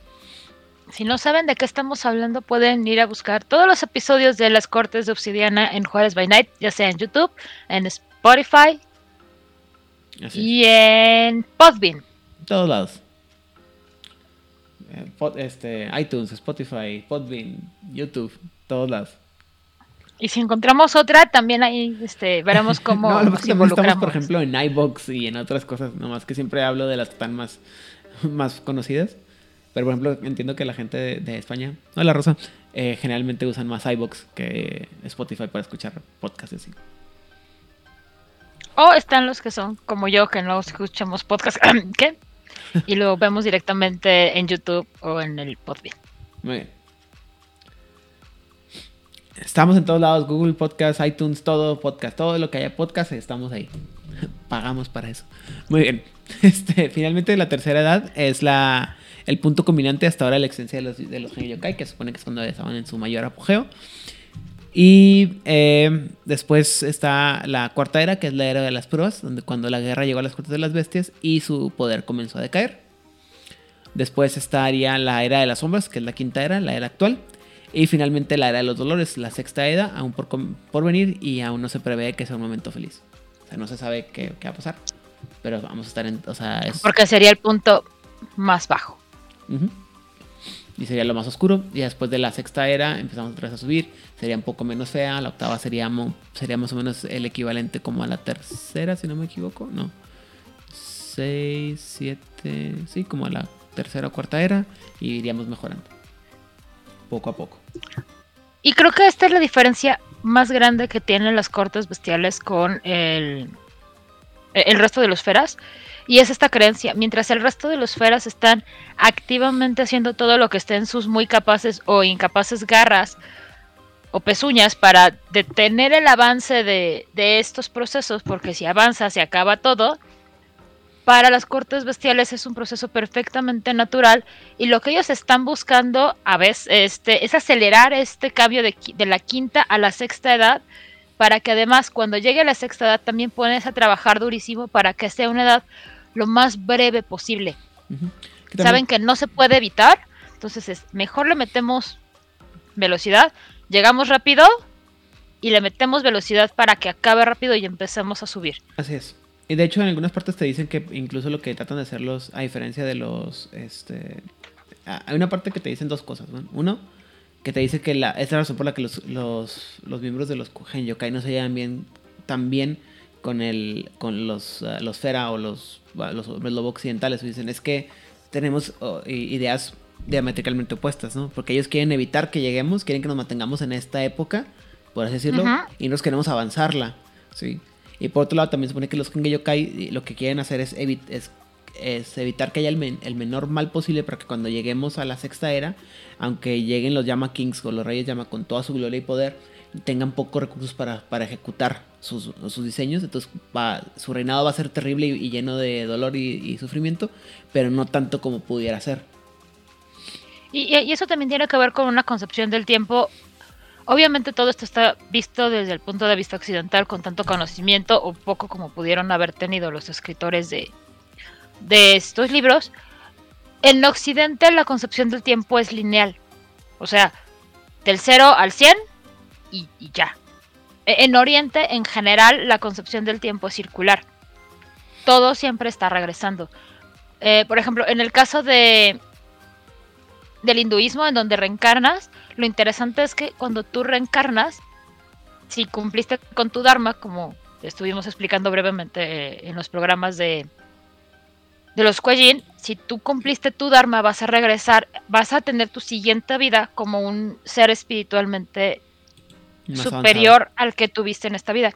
Si no saben de qué estamos hablando, pueden ir a buscar todos los episodios de las Cortes de Obsidiana en Juárez by Night, ya sea en YouTube, en Spotify y en Podbean. Todos lados. Eh, este, iTunes, Spotify, Podbean, YouTube, todos lados. Y si encontramos otra, también ahí este, veremos cómo no, nos Estamos, por ejemplo, en iBox y en otras cosas, nomás que siempre hablo de las que están más, más conocidas. Pero por ejemplo, entiendo que la gente de, España, no la Rosa, eh, generalmente usan más iBox que Spotify para escuchar podcasts así. O están los que son como yo, que no escuchamos podcasts. ¿Qué? Y lo vemos directamente en YouTube o en el Podbean. Muy bien. Estamos en todos lados, Google Podcast, iTunes, todo podcast, todo lo que haya podcast, estamos ahí. Pagamos para eso. Muy bien. Este, finalmente la tercera edad es la el punto combinante hasta ahora la existencia de los, de los Yokai, que se supone que es cuando estaban en su mayor apogeo. Y eh, después está la cuarta era, que es la era de las pruebas, donde cuando la guerra llegó a las cortes de las bestias y su poder comenzó a decaer. Después estaría la era de las sombras, que es la quinta era, la era actual. Y finalmente la era de los dolores, la sexta era, aún por, por venir y aún no se prevé que sea un momento feliz. O sea, no se sabe qué, qué va a pasar. Pero vamos a estar en... O sea. Porque sería el punto más bajo. Y sería lo más oscuro. Y después de la sexta era empezamos otra vez a subir. Sería un poco menos fea. La octava sería, sería más o menos el equivalente como a la tercera, si no me equivoco. No. 6, 7, sí, como a la tercera o cuarta era. Y iríamos mejorando. Poco a poco. Y creo que esta es la diferencia más grande que tienen las cortes bestiales con el, el resto de los feras y es esta creencia, mientras el resto de los feras están activamente haciendo todo lo que estén sus muy capaces o incapaces garras o pezuñas para detener el avance de, estos procesos, porque si avanza se acaba todo, para las cortes bestiales es un proceso perfectamente natural y lo que ellos están buscando a veces este, es acelerar este cambio de, de, la quinta a la sexta edad para que además cuando llegue a la sexta edad también pones a trabajar durísimo para que sea una edad lo más breve posible. Saben que no se puede evitar, entonces es mejor le metemos velocidad, llegamos rápido y le metemos velocidad para que acabe rápido y empecemos a subir. Así es. Y de hecho en algunas partes te dicen que incluso lo que tratan de hacerlos, a diferencia de los, este, hay una parte que te dicen dos cosas, Uno, que te dice que la, es la razón por la que los, los, los miembros de los Yokai no se llevan bien tan bien con el con los, uh, los Fera o los, los hombres lobo occidentales. Dicen, es que tenemos oh, ideas diametricalmente opuestas, ¿no? Porque ellos quieren evitar que lleguemos, quieren que nos mantengamos en esta época, por así decirlo, y nos queremos avanzarla, ¿sí? Y por otro lado, también se supone que los Yokai lo que quieren hacer es, es, evitar que haya el, el, menor mal posible para que cuando lleguemos a la sexta era, aunque lleguen los Llama Kings o los Reyes Llama con toda su gloria y poder, tengan pocos recursos para, ejecutar sus, diseños. Entonces su reinado va a ser terrible y, lleno de dolor y, sufrimiento, pero no tanto como pudiera ser. Y, eso también tiene que ver con una concepción del tiempo. Obviamente todo esto está visto desde el punto de vista occidental con tanto conocimiento o poco como pudieron haber tenido los escritores de, de estos libros. En Occidente la concepción del tiempo es lineal. O sea, del 0 al 100 y, ya. E, en Oriente, en general, la concepción del tiempo es circular. Todo siempre está regresando. Eh, por ejemplo, en el caso de del hinduismo, en donde reencarnas, lo interesante es que cuando tú reencarnas, si cumpliste con tu dharma, como estuvimos explicando brevemente eh, en los programas de, de los Kuejin, si tú cumpliste tu Dharma, vas a regresar, vas a tener tu siguiente vida como un ser espiritualmente Más superior avanzado. al que tuviste en esta vida.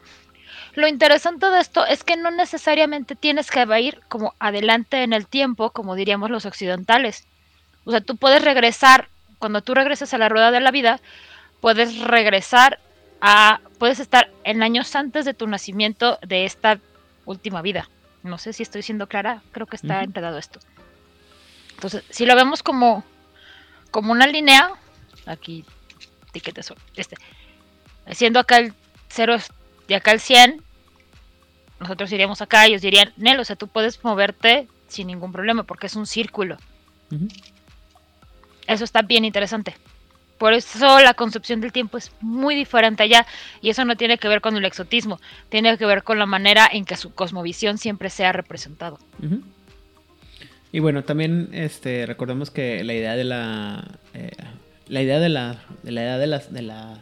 Lo interesante de esto es que no necesariamente tienes que ir como adelante en el tiempo, como diríamos los occidentales. O sea, tú puedes regresar, cuando tú regresas a la rueda de la vida, puedes regresar a, puedes estar en años antes de tu nacimiento de esta última vida. No sé si estoy siendo clara, creo que está enredado esto. Entonces, si lo vemos como, como una línea, aquí, etiqueta eso, este, haciendo acá el 0 y acá el 100, nosotros iríamos acá y ellos dirían, Nel, o sea, tú puedes moverte sin ningún problema porque es un círculo. Eso está bien interesante. Por eso la concepción del tiempo es muy diferente allá y eso no tiene que ver con el exotismo, tiene que ver con la manera en que su cosmovisión siempre sea representado. Ujú. Y bueno, también este, recordemos que la idea de la. eh, la idea de la. De la idea de las. De la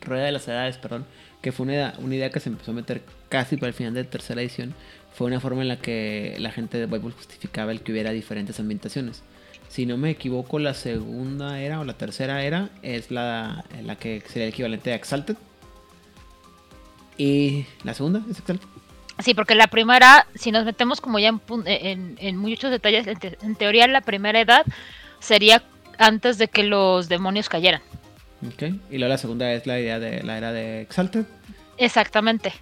rueda de las edades, perdón. Que fue una idea, una idea que se empezó a meter casi para el final de tercera edición. Fue una forma en la que la gente de Bible justificaba el que hubiera diferentes ambientaciones. Si no me equivoco, la segunda era o la tercera era es la, la que sería el equivalente a Exalted. Y la segunda es Exalted. Sí, porque la primera, si nos metemos como ya en, muchos detalles, en, en teoría la primera edad sería antes de que los demonios cayeran. Ok. Y luego la segunda es la idea de la era de Exalted. Exactamente.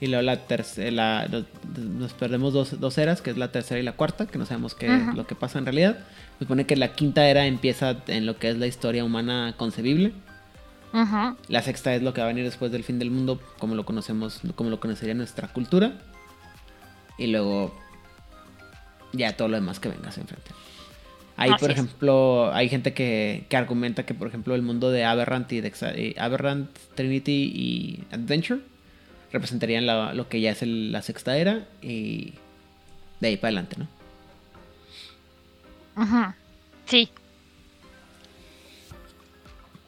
Y luego la tercera, nos, perdemos dos, dos eras, que es la tercera y la cuarta, que no sabemos qué es lo que pasa en realidad. Se supone que la quinta era empieza en lo que es la historia humana concebible. Ujú. La sexta es lo que va a venir después del fin del mundo, como lo conocemos, como lo conocería nuestra cultura. Y luego ya todo lo demás que venga hacia enfrente. Ahí, Así por es. ejemplo, hay gente que, que argumenta que, por ejemplo, el mundo de Aberrant y de Aberrant, Trinity y Adventure representarían la- lo que ya es el- la sexta era y de ahí para adelante, ¿no? Sí.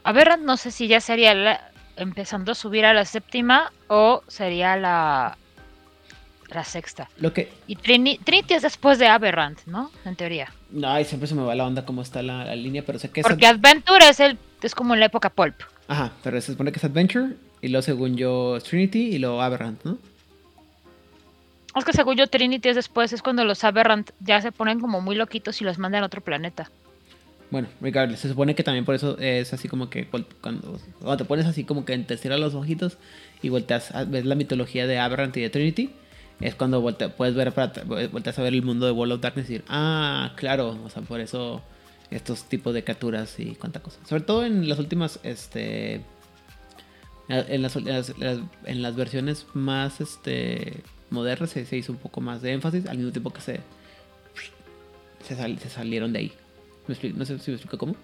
A ver, no sé si ya sería la- empezando a subir a la séptima o sería la, la sexta. Lo que... Y Trini- Trinity es después de Aberrant, ¿no? En teoría. Ay, siempre se me va la onda cómo está la, la línea, pero sé que es... Porque Adventure es el es como en la época pulp. Ajá, pero se supone que es Adventure y luego según yo es Trinity y luego Aberrant, ¿no? Es que según yo Trinity es después, es cuando los Aberrant ya se ponen como muy loquitos y los mandan a otro planeta. Bueno, regardless, se supone que también por eso es así como que cuando, cuando te pones así como que te cierras los ojitos y volteas ves la mitología de Aberrant y de Trinity, es cuando volte- puedes ver para volteas a ver el mundo de World of Darkness y decir, ah, claro, o sea, por eso estos tipos de criaturas y cuánta cosa. Sobre todo en las últimas, este, en las, en las, en versiones más, este, modernas se, se hizo un poco más de énfasis, al mismo tiempo que se, se, sal- se salieron de ahí. ¿Me explico? No sé si me explico cómo.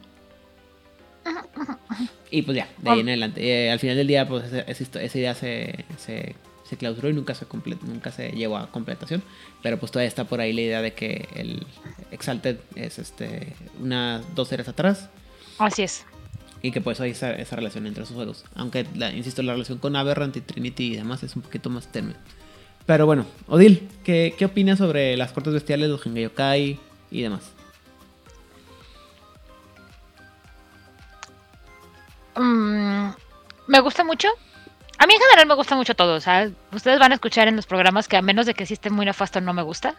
Y pues ya, de ahí en adelante. Eh, al final del día, pues esa, esa idea se, se, se clausuró y nunca se, nunca se llegó a completación. Pero pues todavía está por ahí la idea de que el Exalted es este unas dos eras atrás. Así es. Y que pues hay esa, esa relación entre esos juegos. Aunque, la- insisto, la relación con Aberrant y Trinity y demás es un poquito más tenue. Pero bueno, Odil, ¿qué, qué opinas sobre las cortes bestiales, los Gengayokai y demás? Mm, me gusta mucho. A mí en general me gusta mucho todo. O sea, ustedes van a escuchar en los programas que a menos de que esté muy nefasto no me gusta.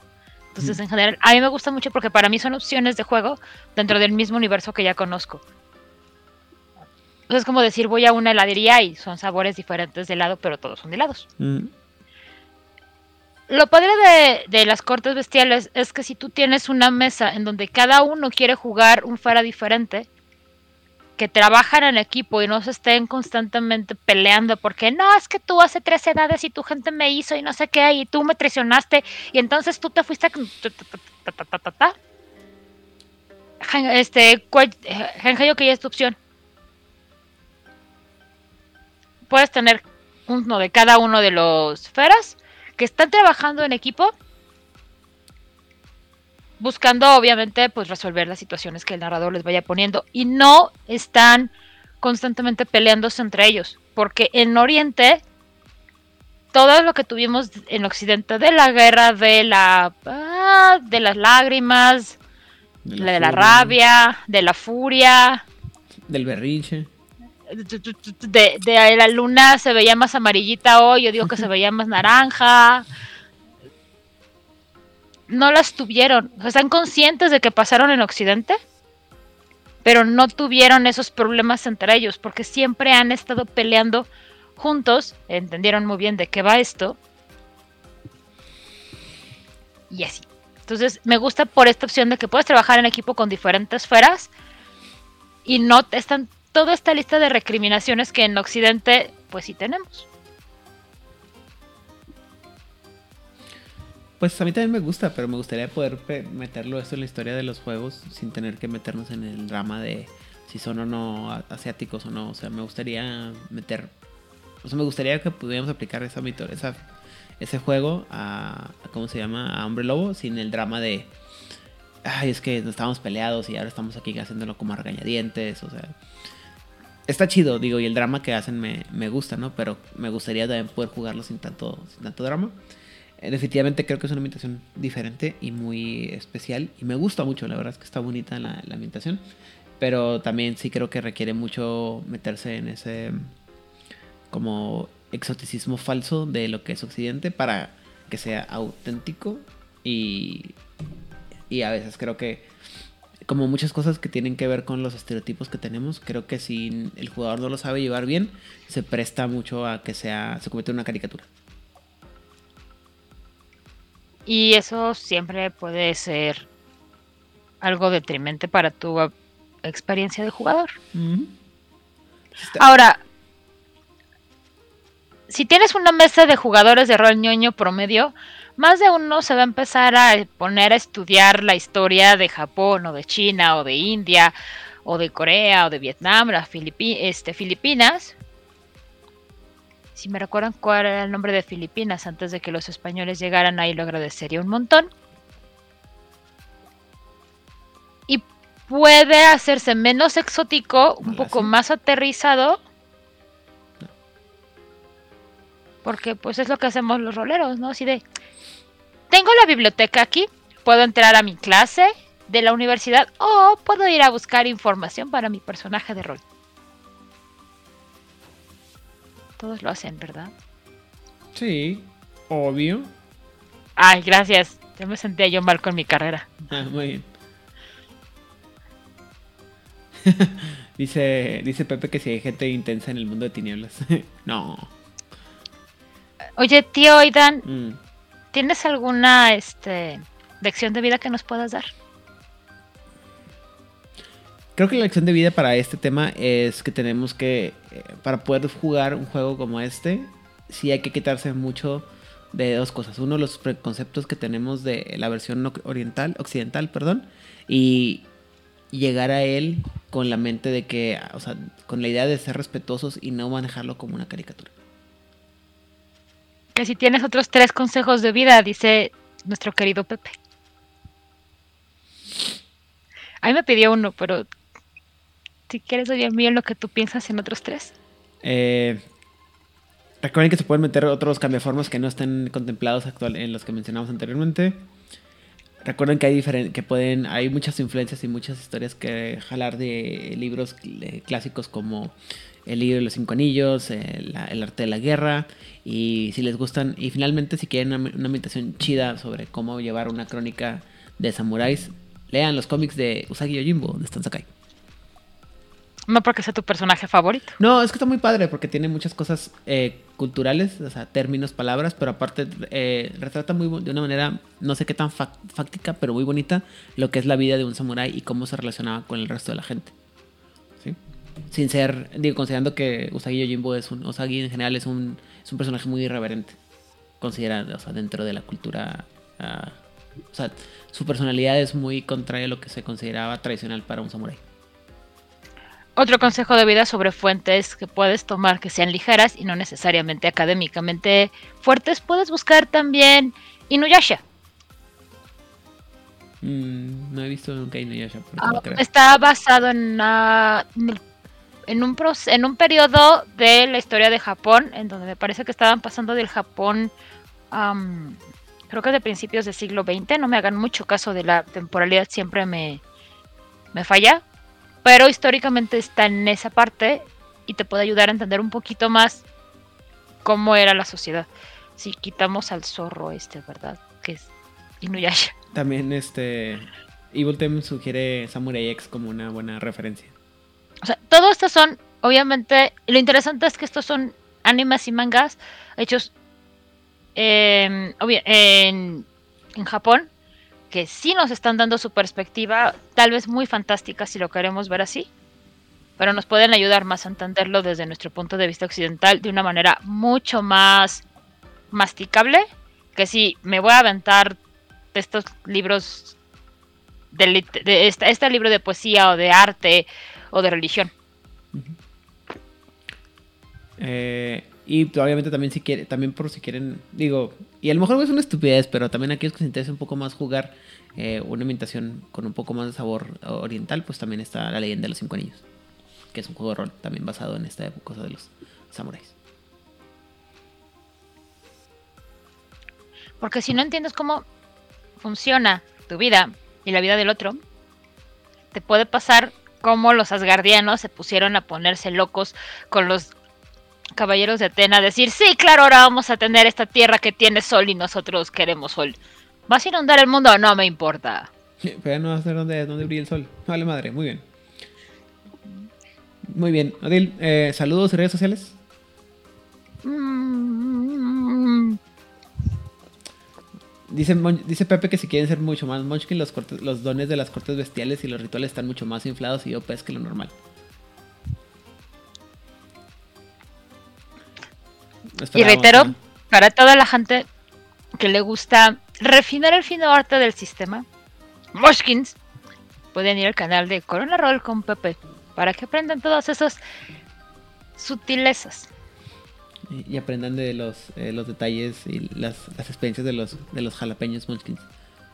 Entonces, Mm. en general, a mí me gusta mucho porque para mí son opciones de juego dentro del mismo universo que ya conozco. Entonces, es como decir, voy a una heladería y son sabores diferentes de helado, pero todos son de helados. Mm, Lo padre de, de las cortes bestiales es que si tú tienes una mesa en donde cada uno quiere jugar un fuera diferente, que trabajan en equipo y no se estén constantemente peleando porque no, es que tú hace tres edades y tu gente me hizo y no sé qué, y tú me traicionaste y entonces tú te fuiste a... Este, Genjayo que ya es tu opción. Puedes tener uno de cada uno de los feras que están trabajando en equipo buscando obviamente pues resolver las situaciones que el narrador les vaya poniendo y no están constantemente peleándose entre ellos porque en Oriente todo lo que tuvimos en Occidente de la guerra, de la ah, de las lágrimas, de la, de la rabia, de la furia, del berrinche. De, de, la luna se veía más amarillita hoy, yo digo que se veía más naranja. No las tuvieron. ¿Están conscientes de que pasaron en Occidente? Pero no tuvieron esos problemas entre ellos, porque siempre han estado peleando juntos, entendieron muy bien de qué va esto. Y así. Entonces, me gusta por esta opción de que puedes trabajar en equipo con diferentes esferas y no están toda esta lista de recriminaciones que en Occidente, pues sí tenemos. Pues a mí también me gusta, pero me gustaría poder meterlo esto en la historia de los juegos sin tener que meternos en el drama de si son o no asiáticos o no. O sea, me gustaría meter o sea, me gustaría que pudiéramos aplicar esa, esa ese juego a, ¿cómo se llama? A Hombre Lobo sin el drama de, ay, es que estábamos peleados y ahora estamos aquí haciéndolo como regañadientes, o sea, está chido, digo, y el drama que hacen me, me gusta, ¿no? Pero me gustaría también poder jugarlo sin tanto, sin tanto drama. Eh, definitivamente creo que es una ambientación diferente y muy especial. Y me gusta mucho, la verdad es que está bonita la, la ambientación, pero también sí creo que requiere mucho meterse en ese como exoticismo falso de lo que es Occidente para que sea auténtico. Y, y a veces creo que como muchas cosas que tienen que ver con los estereotipos que tenemos, creo que si el jugador no lo sabe llevar bien, se presta mucho a que sea se convierta en una caricatura. Y eso siempre puede ser algo detrimente para tu experiencia de jugador. Ahora, si tienes una mesa de jugadores de rol ñoño promedio, más de uno se va a empezar a poner a estudiar la historia de Japón o de China o de India o de Corea o de Vietnam, las este, Filipinas. Si me recuerdan cuál era el nombre de Filipinas antes de que los españoles llegaran, ahí lo agradecería un montón. Y puede hacerse menos exótico, un poco más aterrizado Porque pues es lo que hacemos los roleros, ¿no? Así de, tengo la biblioteca aquí, puedo entrar a mi clase de la universidad o puedo ir a buscar información para mi personaje de rol. Todos lo hacen, ¿verdad? Sí, obvio. Ay, gracias. Ya me sentía yo mal con mi carrera. Ah, muy bien. dice, dice Pepe que si hay gente intensa en el mundo de tinieblas. no. Oye, tío Aidan, mm. ¿tienes alguna este, lección de vida que nos puedas dar? Creo que la lección de vida para este tema es que tenemos que, eh, para poder jugar un juego como este, sí hay que quitarse mucho de dos cosas. Uno, los preconceptos que tenemos de la versión oriental, occidental, perdón, y llegar a él con la mente de que, o sea, con la idea de ser respetuosos y no manejarlo como una caricatura. Que si tienes otros tres consejos de vida, dice nuestro querido Pepe. A mí me pidió uno, pero si quieres oír bien lo que tú piensas en otros tres. Eh, recuerden que se pueden meter otros cambiaformas que no estén contemplados actual en los que mencionamos anteriormente. Recuerden que hay que pueden, hay muchas influencias y muchas historias que jalar de libros clásicos como El libro de los cinco anillos, el, arte de la guerra y si les gustan y finalmente si quieren una, una meditación chida sobre cómo llevar una crónica de samuráis, lean los cómics de Usagi Yojimbo de Stan Sakai. No porque sea tu personaje favorito. No, es que está muy padre porque tiene muchas cosas eh, culturales, o sea, términos, palabras, pero aparte eh, retrata muy de una manera, no sé qué tan fáctica, pero muy bonita, lo que es la vida de un samurái y cómo se relacionaba con el resto de la gente. ¿Sí? Sin ser, digo, considerando que Usagi Yojimbo es un, Usagi en general es un, es un personaje muy irreverente, considerado, o sea, dentro de la cultura, uh, o sea, su personalidad es muy contraria a lo que se consideraba tradicional para un samurái. Otro consejo de vida sobre fuentes que puedes tomar que sean ligeras y no necesariamente académicamente fuertes, puedes buscar también Inuyasha. Mm, no he visto nunca Inuyasha. Ah, está basado en, en un, en un periodo de la historia de Japón, en donde me parece que estaban pasando del Japón, creo que de principios del siglo XX, no me hagan mucho caso de la temporalidad, siempre me, me falla, pero históricamente está en esa parte y te puede ayudar a entender un poquito más cómo era la sociedad. Si quitamos al zorro este, ¿verdad? Que es Inuyasha. También este Evil Tem sugiere Samurai X como una buena referencia. O sea, todo estos son, obviamente, lo interesante es que estos son animes y mangas hechos en, en Japón, que sí nos están dando su perspectiva, tal vez muy fantástica si lo queremos ver así, pero nos pueden ayudar más a entenderlo desde nuestro punto de vista occidental de una manera mucho más masticable que si me voy a aventar estos libros de, este, libro de poesía o de arte o de religión. Eh, y obviamente también si quiere, también por si quieren, digo, y a lo mejor es una estupidez, pero también aquellos que se interesa un poco más jugar eh, una imitación con un poco más de sabor oriental, pues también está La leyenda de los cinco anillos, que es un juego de rol también basado en esta cosa de los samuráis. Porque si no entiendes cómo funciona tu vida y la vida del otro, te puede pasar como los asgardianos se pusieron a ponerse locos con los caballeros de Atena, decir, sí, claro, ahora vamos a tener esta tierra que tiene sol y nosotros queremos sol. ¿Vas a inundar el mundo? No me importa. Pero no va a ser donde, donde brilla el sol. Vale, madre, muy bien. Muy bien. Odil, eh, saludos y redes sociales. Dice, dice Pepe que si quieren ser mucho más Munchkin, los, dones de las cortes bestiales y los rituales están mucho más inflados y OP que lo normal. Y reitero, para toda la gente que le gusta refinar el fino arte del sistema, Moshkins, pueden ir al canal de Corona Roll con Pepe para que aprendan todas esas sutilezas. Y, aprendan de los, eh, los detalles y las, experiencias de los, de los jalapeños Munchkins.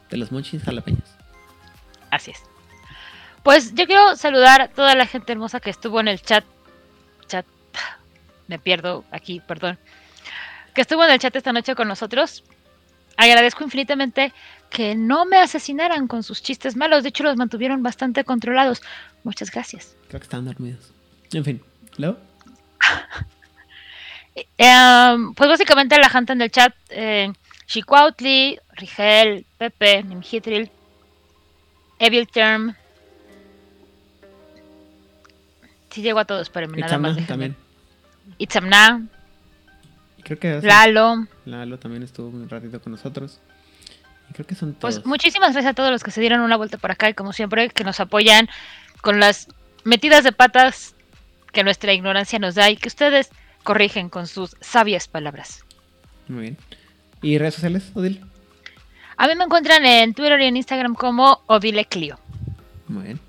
De los Munchkins jalapeños. Así es. Pues yo quiero saludar a toda la gente hermosa que estuvo en el. Chat. Me pierdo aquí, perdón. Que estuvo en el chat esta noche con nosotros. Agradezco infinitamente que no me asesinaran con sus chistes malos. De hecho, los mantuvieron bastante controlados. Muchas gracias. Creo que están dormidos. En fin, ¿luego? Em, pues básicamente la gente en el chat, eh, Rigel, Pepe, Nimhitril, Evil Term. Sí llego a todos, pero nada más. también. Itzamna. Creo que Lalo. Lalo también estuvo un ratito con nosotros. Y creo que son pues todos. Pues muchísimas gracias a todos los que se dieron una vuelta por acá y como siempre que nos apoyan con las metidas de patas que nuestra ignorancia nos da y que ustedes corrigen con sus sabias palabras. Muy bien. ¿Y redes sociales, Odile? A mí me encuentran en Twitter y en Instagram como Odile Clio. Muy bien.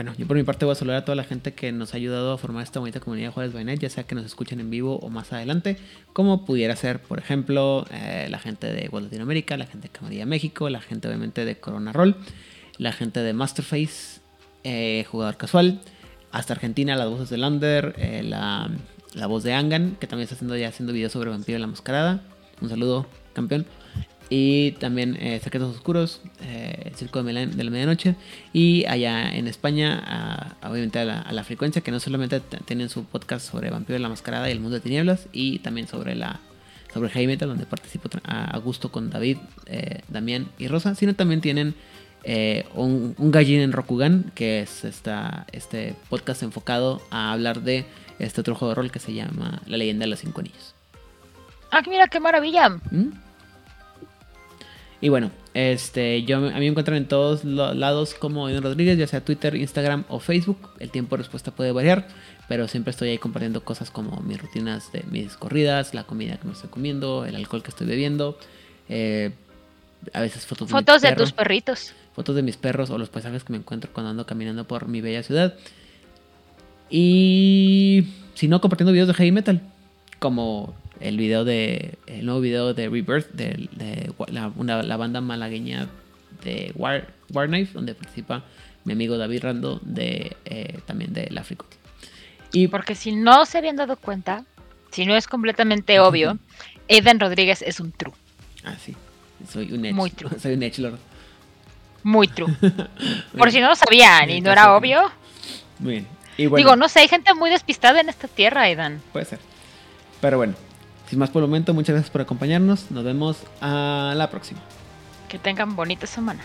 Bueno, yo por mi parte voy a saludar a toda la gente que nos ha ayudado a formar esta bonita comunidad de Juárez Bainet, ya sea que nos escuchen en vivo o más adelante, como pudiera ser, por ejemplo, eh, la gente de World Latinoamérica, la gente de Camarilla México, la gente obviamente de Corona Roll, la gente de Masterface, eh, jugador casual, hasta Argentina, las voces de Lander, eh, la, la voz de Angan, que también está haciendo ya haciendo videos sobre Vampiro y la Mascarada. Un saludo, campeón. Y también Secretos Oscuros, el Circo de, de, la Medianoche. Y allá en España, obviamente a la, frecuencia, que no solamente tienen su podcast sobre Vampiro y la Mascarada y el mundo de tinieblas, y también sobre la sobre heavy metal, donde participo a, gusto con David, eh, Damián y Rosa, sino también tienen eh, un, un, gallín en Rokugan, que es esta, este podcast enfocado a hablar de este otro juego de rol que se llama La leyenda de los cinco anillos. ¡Ah, mira qué maravilla! ¿Mm? Y bueno, este, yo, a mí me encuentran en todos lados como Edwin Rodríguez, ya sea Twitter, Instagram o Facebook. El tiempo de respuesta puede variar, pero siempre estoy ahí compartiendo cosas como mis rutinas de mis corridas, la comida que me estoy comiendo, el alcohol que estoy bebiendo, eh, a veces fotos de Fotos de tus perritos. Fotos de mis perros o los paisajes que me encuentro cuando ando caminando por mi bella ciudad. Y si no, compartiendo videos de heavy metal, como el video de el nuevo video de Rebirth de, la, banda malagueña de War, War, Knife donde participa mi amigo David Rando de eh, también de la Y Porque si no se habían dado cuenta, si no es completamente obvio, Eden Rodríguez es un true. Ah, sí. Soy un edge. Muy true. Soy un edge lord. Muy true. Por si no lo sabían y no era obvio. Muy bien. Y bueno, Digo, no sé, hay gente muy despistada en esta tierra, Aidan. puede ser. Pero bueno, sin más por el momento, muchas gracias por acompañarnos. Nos vemos a la próxima. Que tengan bonita semana.